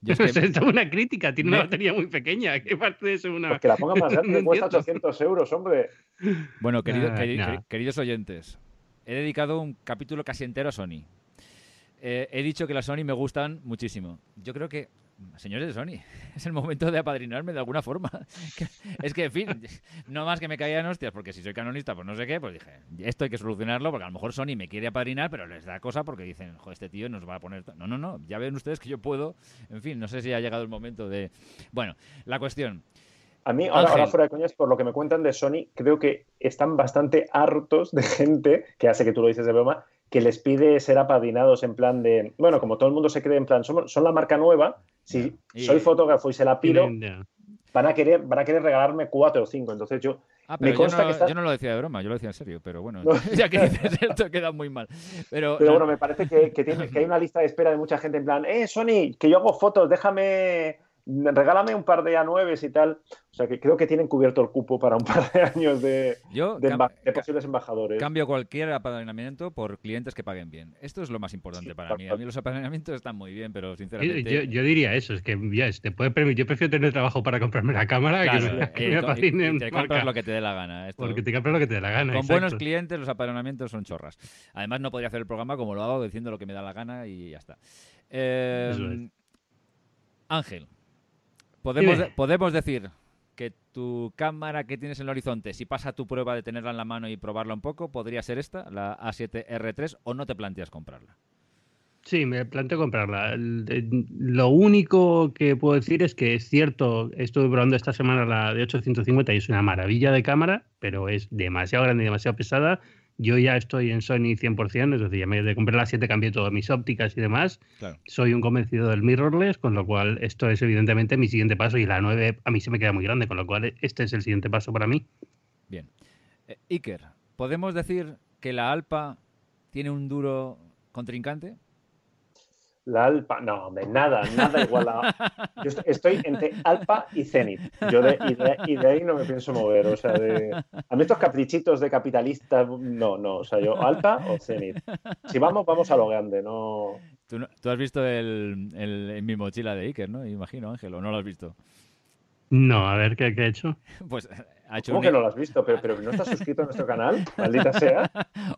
Yo es que... es una crítica, tiene una batería muy pequeña. ¿Qué parte de eso una.? Pues que la ponga más grande, cuesta 800 euros, hombre. Bueno, queridos oyentes, he dedicado un capítulo casi entero a Sony. Eh, he dicho que las Sony me gustan muchísimo. Yo creo que señores de Sony, es el momento de apadrinarme de alguna forma. es que, en fin, no más que me caían hostias, porque si soy canonista, pues no sé qué, pues dije, esto hay que solucionarlo, porque a lo mejor Sony me quiere apadrinar, pero les da cosa porque dicen, joder, este tío nos va a poner... No, no, no, ya ven ustedes que yo puedo, en fin, no sé si ha llegado el momento de... Bueno, la cuestión... A mí, ahora, fuera de coñas, por lo que me cuentan de Sony, creo que están bastante hartos de gente, que hace que tú lo dices de broma, que les pide ser apadrinados en plan de, bueno, como todo el mundo se cree en plan, son, son la marca nueva, si soy fotógrafo y se la pido, van a querer, van a querer regalarme cuatro o cinco. Entonces yo. Ah, me consta yo, no, que yo no lo decía de broma, yo lo decía en serio, pero bueno, ya que dices esto queda muy mal. Pero, pero bueno, me parece que, que, tiene, que hay una lista de espera de mucha gente en plan, eh, Sony, que yo hago fotos, déjame regálame un par de A9 y tal. O sea que creo que tienen cubierto el cupo para un par de años de, de, posibles embajadores. Cambio cualquier apadrinamiento por clientes que paguen bien. Esto es lo más importante para mí. A mí los apadrinamientos están muy bien, pero sinceramente. Yo, diría eso, es que ya, te puede yo prefiero tener trabajo para comprarme la cámara que, me, apadrinen. te compras lo que te dé la gana. Porque te compras lo que te dé la gana. Con buenos clientes los apadrinamientos son chorras. Además no podría hacer el programa como lo hago diciendo lo que me da la gana y ya está. Eh, Ángel, Podemos, podemos decir que tu cámara que tienes en el horizonte, si pasa tu prueba de tenerla en la mano y probarla un poco, podría ser esta, la A7R3, o no te planteas comprarla. Sí, me planteo comprarla. Lo único que puedo decir es que es cierto, estuve probando esta semana la de 850 y es una maravilla de cámara, pero es demasiado grande y demasiado pesada yo ya estoy en Sony 100%, es decir, ya me de comprar la 7 cambié todas mis ópticas y demás. Soy un convencido del mirrorless, con lo cual esto es evidentemente mi siguiente paso y la 9 a mí se me queda muy grande, con lo cual este es el siguiente paso para mí. Bien. Eh, Iker, ¿podemos decir que la Alpa tiene un duro contrincante? La Alpa, no, hombre, nada, nada igual a. Yo estoy entre Alpa y Zenit. Yo de, y, de, ahí no me pienso mover. O sea, de, a mí estos caprichitos de capitalistas, no, no. O sea, yo Alpa o Zenit. Si vamos, vamos a lo grande, no. Tú, has visto el, el, en mi mochila de Iker, ¿no? Imagino, Ángel, ¿o no lo has visto? No, a ver, ¿qué, qué ha hecho? Pues ¿Cómo que no lo has visto? ¿Pero, pero no estás suscrito a nuestro canal? Maldita sea.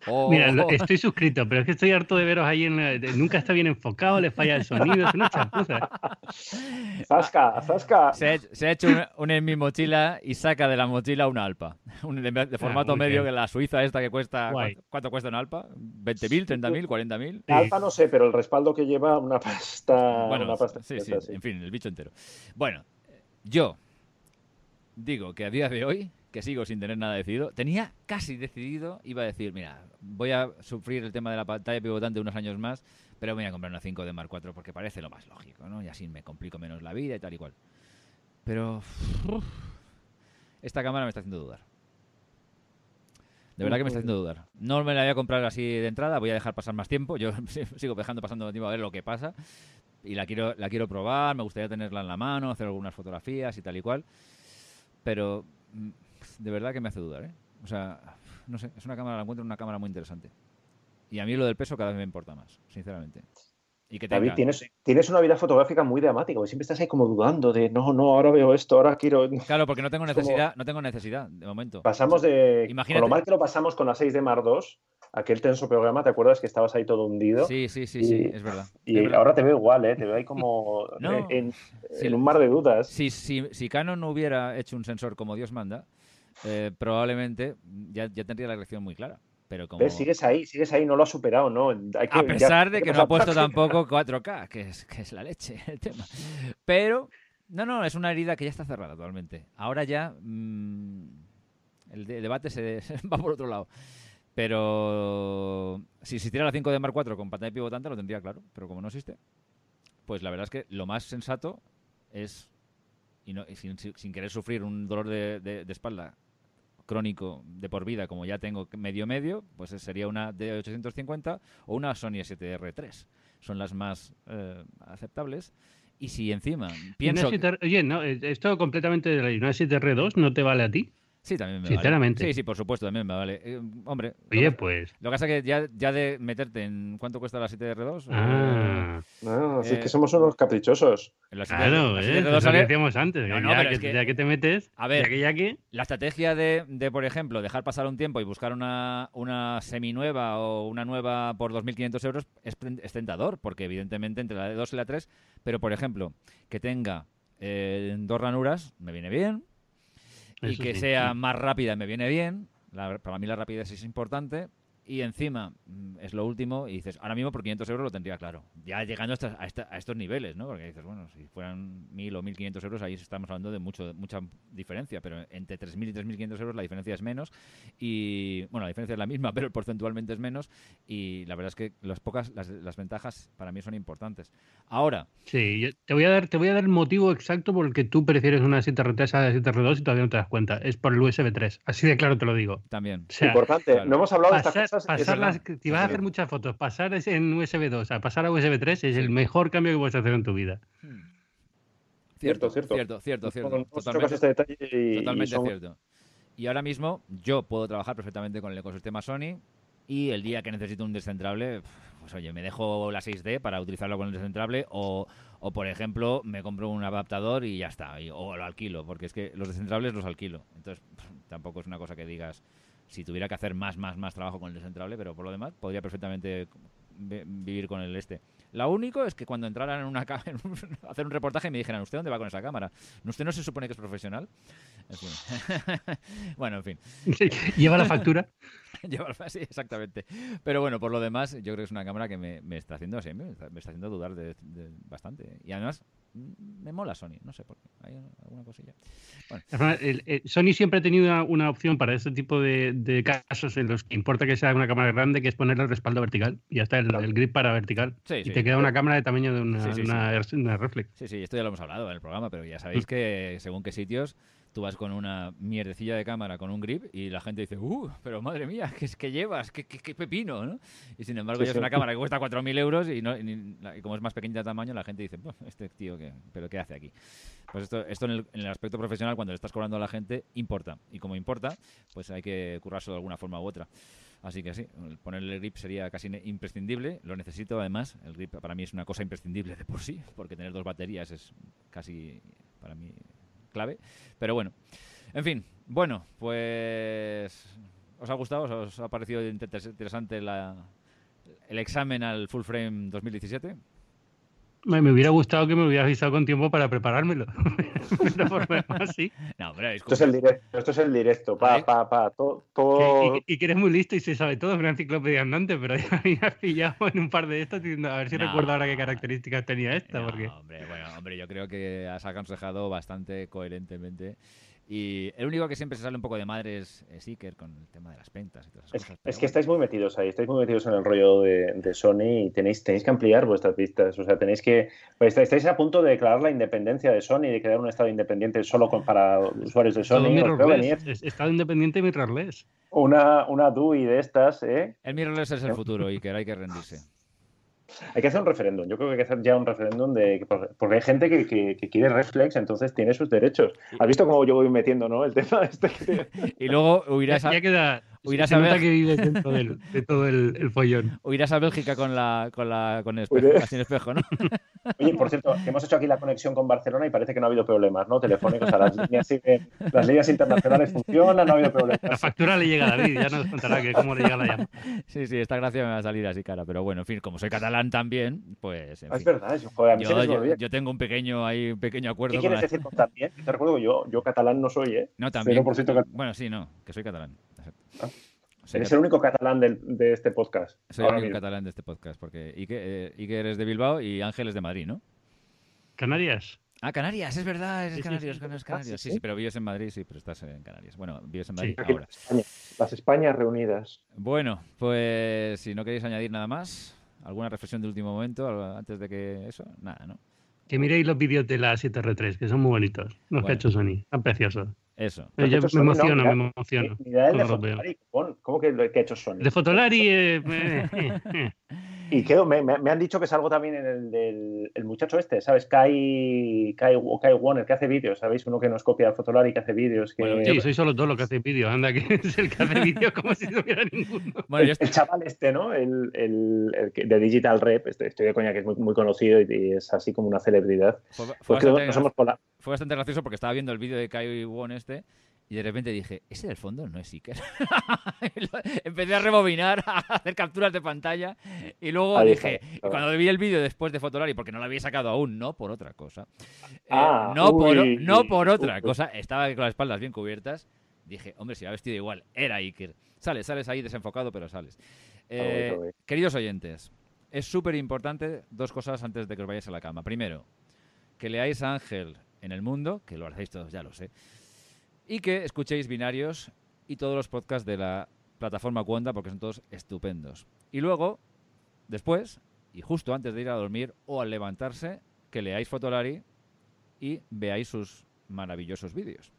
Oh. Mira, estoy suscrito, pero es que estoy harto de veros ahí. En, nunca está bien enfocado, le falla el sonido, es una chapuza. Zasca, zasca. Se, ha hecho un, en mi mochila y saca de la mochila una alpa. de, ah, formato medio que la suiza esta que cuesta. ¿cuánto, cuesta una alpa? ¿20.000, 30.000, 40.000? La alpa no sé, pero el respaldo que lleva una pasta. Bueno, una pasta sí, sí, en fin, el bicho entero. Bueno, yo digo que a día de hoy, que sigo sin tener nada decidido, tenía casi decidido, iba a decir, mira, voy a sufrir el tema de la pantalla pivotante unos años más, pero voy a comprar una 5 de Mark 4 porque parece lo más lógico, ¿no? Y así me complico menos la vida y tal y cual. Pero esta cámara me está haciendo dudar. De verdad que me está haciendo dudar. No me la voy a comprar así de entrada, voy a dejar pasar más tiempo. Yo sigo dejando pasando tiempo a ver lo que pasa. Y la quiero, la quiero probar, me gustaría tenerla en la mano, hacer algunas fotografías y tal y cual. Pero mm, de verdad que me hace dudar, ¿eh? O sea, no sé, es una cámara, la encuentro una cámara muy interesante. Y a mí lo del peso cada vez me importa más, sinceramente. Y que David, tienes, tienes una vida fotográfica muy dramática, porque siempre estás ahí como dudando de no, no, ahora veo esto, ahora quiero. Claro, porque no tengo necesidad, no tengo necesidad de momento. Pasamos de. Imagínate... Con lo mal que lo pasamos con la 6 de Mar 2, aquel tenso programa, ¿te acuerdas que estabas ahí todo hundido? Sí, sí, sí, sí, es verdad. Y ahora te veo igual, ¿eh? Te veo ahí como en, un mar de dudas. Si, si, si Canon no hubiera hecho un sensor como Dios manda, eh, probablemente ya, ya tendría la elección muy clara. Pero como... sigues ahí, sigues ahí, no lo has superado, ¿no? a pesar de que no ha puesto tampoco 4K, que es, que es la leche el tema. Pero, no, no, es una herida que ya está cerrada totalmente. Ahora ya mm, el, debate se, va por otro lado. Pero si existiera la 5D Mark IV con pantalla pivotante lo tendría claro, pero como no existe, pues la verdad es que lo más sensato es, y, no, sin, querer sufrir un dolor de espalda crónico de por vida, como ya tengo medio medio, pues sería una D850 o una Sony STR3. Son las más eh, aceptables. Y si encima pienso... Oye, no, eh, esto completamente de la una STR2 no te vale a ti. Sí, también me Sinceramente. Vale. Sí, sí, por supuesto, también me vale. Eh, hombre. Oye, pues. Lo que pasa es que ya, ya de meterte en cuánto cuesta la 7R2. Ah. no, así que somos unos caprichosos. claro, eh, lo decíamos antes. No, ya, que, ya, que, te metes. A ver, ya que, la estrategia de, de, por ejemplo, dejar pasar un tiempo y buscar una, una seminueva o una nueva por 2.500 euros es, es, tentador, porque evidentemente entre la de 2 y la 3, pero por ejemplo, que tenga eh, dos ranuras, me viene bien y que sea más rápida me viene bien. para mí la rapidez es importante, y encima mm, es lo último y dices, ahora mismo por 500 euros lo tendría claro. Ya llegando a, estos niveles, ¿no? Porque dices, bueno, si fueran 1.000 o 1.500 euros, ahí estamos hablando de mucho, mucha diferencia, pero entre 3.000 y 3.500 euros la diferencia es menos y, bueno, la diferencia es la misma, pero porcentualmente es menos y la verdad es que las pocas, las, las ventajas para mí son importantes. Ahora... Sí, te voy a dar te voy a dar el motivo exacto por el que tú prefieres una 7R3 a la 7R2 y todavía no te das cuenta. Es por el USB 3. Así de claro te lo digo. También. Importante. No hemos hablado de estas pasar las, si vas a hacer muchas fotos, pasar en USB 2 a pasar a USB 3 es el mejor cambio que puedes hacer en tu vida. Hmm. Cierto, cierto. Cierto, cierto, cierto. Totalmente, totalmente cierto. Y ahora mismo yo puedo trabajar perfectamente con el ecosistema Sony y el día que necesito un descentrable, pues oye, me dejo la 6D para utilizarlo con el descentrable o, o por ejemplo, me compro un adaptador y ya está, o lo alquilo, porque es que los descentrables los alquilo. Entonces, tampoco es una cosa que digas, si tuviera que hacer más, más, más trabajo con el descentrable, pero por lo demás podría perfectamente vivir con el este. Lo único es que cuando entraran en una a hacer un reportaje me dijeran, ¿usted dónde va con esa cámara? ¿Usted no se supone que es profesional? bueno, en fin. ¿Lleva la factura? Lleva sí, exactamente. Pero bueno, por lo demás, yo creo que es una cámara que me, está haciendo así, me está, haciendo dudar de, bastante. Y además, me mola Sony, no sé por qué. Hay alguna cosilla. Sony siempre ha tenido una, opción para este tipo de, casos en los que importa que sea una cámara grande, que es ponerle el respaldo vertical. Y ya está el, grip para vertical. y te queda una cámara de tamaño de una, reflex. Sí, sí, esto ya lo hemos hablado en el programa, pero ya sabéis mm. que según qué sitios tú vas con una mierdecilla de cámara con un grip y la gente dice, ¡uh! Pero madre mía, ¿qué, es que llevas? ¿Qué, qué, pepino? ¿no? Y sin embargo, ya es una cámara que cuesta 4.000 euros y, no, como es más pequeña de tamaño, la gente dice, este tío, ¿qué, ¿pero qué hace aquí? Pues esto, esto en el, en, el, aspecto profesional, cuando le estás cobrando a la gente, importa. Y como importa, pues hay que currarse de alguna forma u otra. Así que sí, ponerle el grip sería casi imprescindible. Lo necesito además. El grip para mí es una cosa imprescindible de por sí, porque tener dos baterías es casi para mí clave. Pero bueno, en fin, bueno, pues ¿os ha gustado? ¿Os ha parecido interesante el examen al full frame 2017? Me, hubiera gustado que me hubieras avisado con tiempo para preparármelo. No, pero esto, es el directo, esto es el directo, pa, pa, pa, todo. Y, que eres muy listo y se sabe todo, es una enciclopedia andante, pero ya me has pillado en un par de estos diciendo a ver si recuerdo ahora qué características tenía esta. porque... hombre, bueno, hombre, yo creo que has aconsejado bastante coherentemente y el único que siempre se sale un poco de madre es Seeker con el tema de las ventas y todas esas es, cosas. Es que estáis muy metidos ahí, estáis muy metidos en el rollo de, Sony y tenéis, tenéis que ampliar vuestras vistas. O sea, tenéis que. Pues, estáis a punto de declarar la independencia de Sony, de crear un estado independiente solo para usuarios de Sony. Estado independiente mirrorless. Una, una DUI de estas, ¿eh? El mirrorless es el futuro y que hay que rendirse. Hay que hacer un referéndum. Yo creo que hay que hacer ya un referéndum de porque hay gente que, quiere reflex, entonces tiene sus derechos. ¿Has visto cómo yo voy metiendo, no? El tema este Y luego huirás a... ya, queda, Se, nota que vive dentro del, de todo el, el, follón. O irás a Bélgica con la con la con el espejo, sin espejo, ¿no? Oye, por cierto, hemos hecho aquí la conexión con Barcelona y parece que no ha habido problemas, ¿no? Telefónicos, o sea, las líneas, las líneas internacionales funcionan, no ha habido problemas. La factura le llega a David, ya nos contará que cómo le llega la llamada. Sí, sí, esta gracia me va a salir así cara, pero bueno, en fin, como soy catalán también, pues. En ah, fin. Es verdad, eso, joder, a mí yo, se me yo, olvida. yo tengo un pequeño ahí, un pequeño acuerdo ¿Qué con quieres la- decir con también? Te recuerdo que yo, yo catalán no soy, ¿eh? No, también. 0% catalán. Bueno, sí, no, que soy catalán. Soy, Eres el único catalán de este podcast. soy el único mismo. catalán de este podcast, porque Iker, eh, Iker es de Bilbao y Ángel es de Madrid, ¿no? Canarias. Ah, Canarias, es verdad, eres Sí, sí, Canarias, sí. Canarias, Ah, Canarias. sí, Sí, sí. sí, pero vives en Madrid, sí, pero estás en Canarias. Bueno, vives en Madrid ahora. las Españas, las Españas reunidas. Bueno, pues si no queréis añadir nada más, alguna reflexión de último momento antes de que eso, nada, ¿no? Que miréis los vídeos de la 7R3, que son muy bonitos. Los que Bueno. ha hecho Sony. Están preciosos. Eso. Eh, yo me no, emociono, mira, me emociono. Mira el de. Fotolari, ¿cómo que lo que ha hecho Sony? De Fotolari. eh, eh, eh. Y creo, me, han dicho que es algo también en el del el muchacho este, ¿sabes? Kai, Kai, Kai Warner, que hace vídeos, ¿sabéis? Uno que nos copia el Fotolari, que hace vídeos. Que... Bueno, Sí, sois solo dos los que hacéis vídeos. Anda, que es el que hace vídeos como si no hubiera ninguno. Bueno, yo el, el chaval este, ¿no? El, el- el que- de Digital Rep, estoy, estoy de coña, que es muy, muy conocido y, y es así como una celebridad. fue, fue Pues bastante, nos hemos colado. fue bastante gracioso porque estaba viendo el vídeo de Kai Won este y de repente dije, ese del fondo no es Iker. Empecé a rebobinar, a hacer capturas de pantalla y luego Ahí dije, está, y claro. cuando vi el vídeo después de Fotolari, porque no lo había sacado aún, no por otra cosa, eh, Ah, no, por, uy, no por otra uy. cosa, estaba con las espaldas bien cubiertas, dije, hombre, si va vestido igual, era Iker. Sales, sales ahí desenfocado, pero sales. Eh, queridos oyentes, es súper importante dos cosas antes de que os vayáis a la cama. Primero, que leáis a Ángel en el mundo, que lo hacéis todos, ya lo sé, y que escuchéis binarios y todos los podcasts de la plataforma Cuonda, porque son todos estupendos. Y luego, después, y justo antes de ir a dormir o al levantarse, que leáis Fotolari y veáis sus maravillosos vídeos.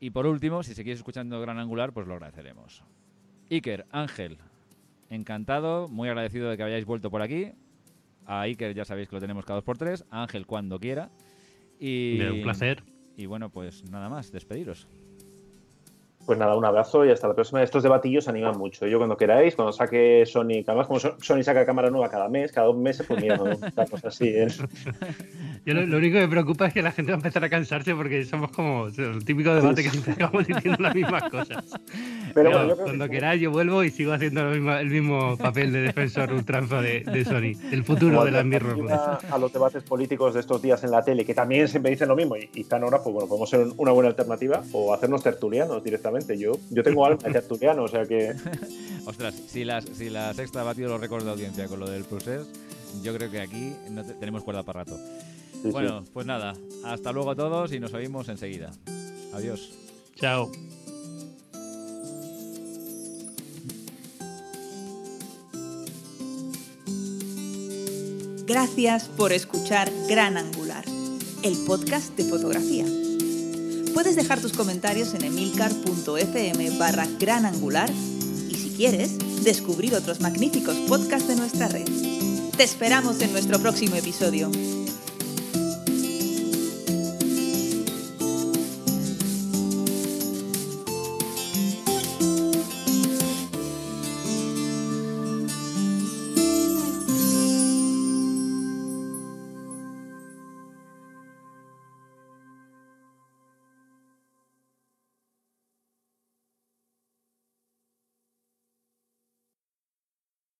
Y por último, si seguís escuchando Gran Angular, pues lo agradeceremos. Iker, Ángel, encantado, muy agradecido de que hayáis vuelto por aquí. A Iker ya sabéis que lo tenemos cada dos por tres, a Ángel cuando quiera. Y, Un placer. Y bueno, pues nada más, despediros. Pues nada, un abrazo y hasta la próxima. Estos debatillos animan mucho. Yo cuando queráis, cuando saque Sony, que además como So- Sony saca cámara nueva cada mes, cada dos meses, pues mira, no, estamos así. ¿eh? Yo lo, lo único que me preocupa es que la gente va a empezar a cansarse porque somos como el típico debate que siempre acabamos diciendo las mismas cosas. Pero Pero bueno, yo creo cuando que- queráis yo vuelvo y sigo haciendo lo mismo- el mismo papel de defensor ultranza de, de Sony. El futuro de las mirrorless. a los debates políticos de estos días en la tele, que también siempre dicen lo mismo y, y están ahora, pues bueno, podemos ser una buena alternativa o hacernos tertulianos directamente. Yo, yo tengo alma de tertuliano, o sea que Ostras, si, las, si la sexta ha batido los récords de audiencia con lo del Process, yo creo que aquí no te- tenemos cuerda para rato. Sí, sí. Bueno, pues nada, hasta luego a todos y nos oímos enseguida. Adiós. Chao. Gracias por escuchar Gran Angular, el podcast de fotografía. Puedes dejar tus comentarios en emilcar.fm barra gran angular y si quieres, descubrir otros magníficos podcasts de nuestra red. Te esperamos en nuestro próximo episodio.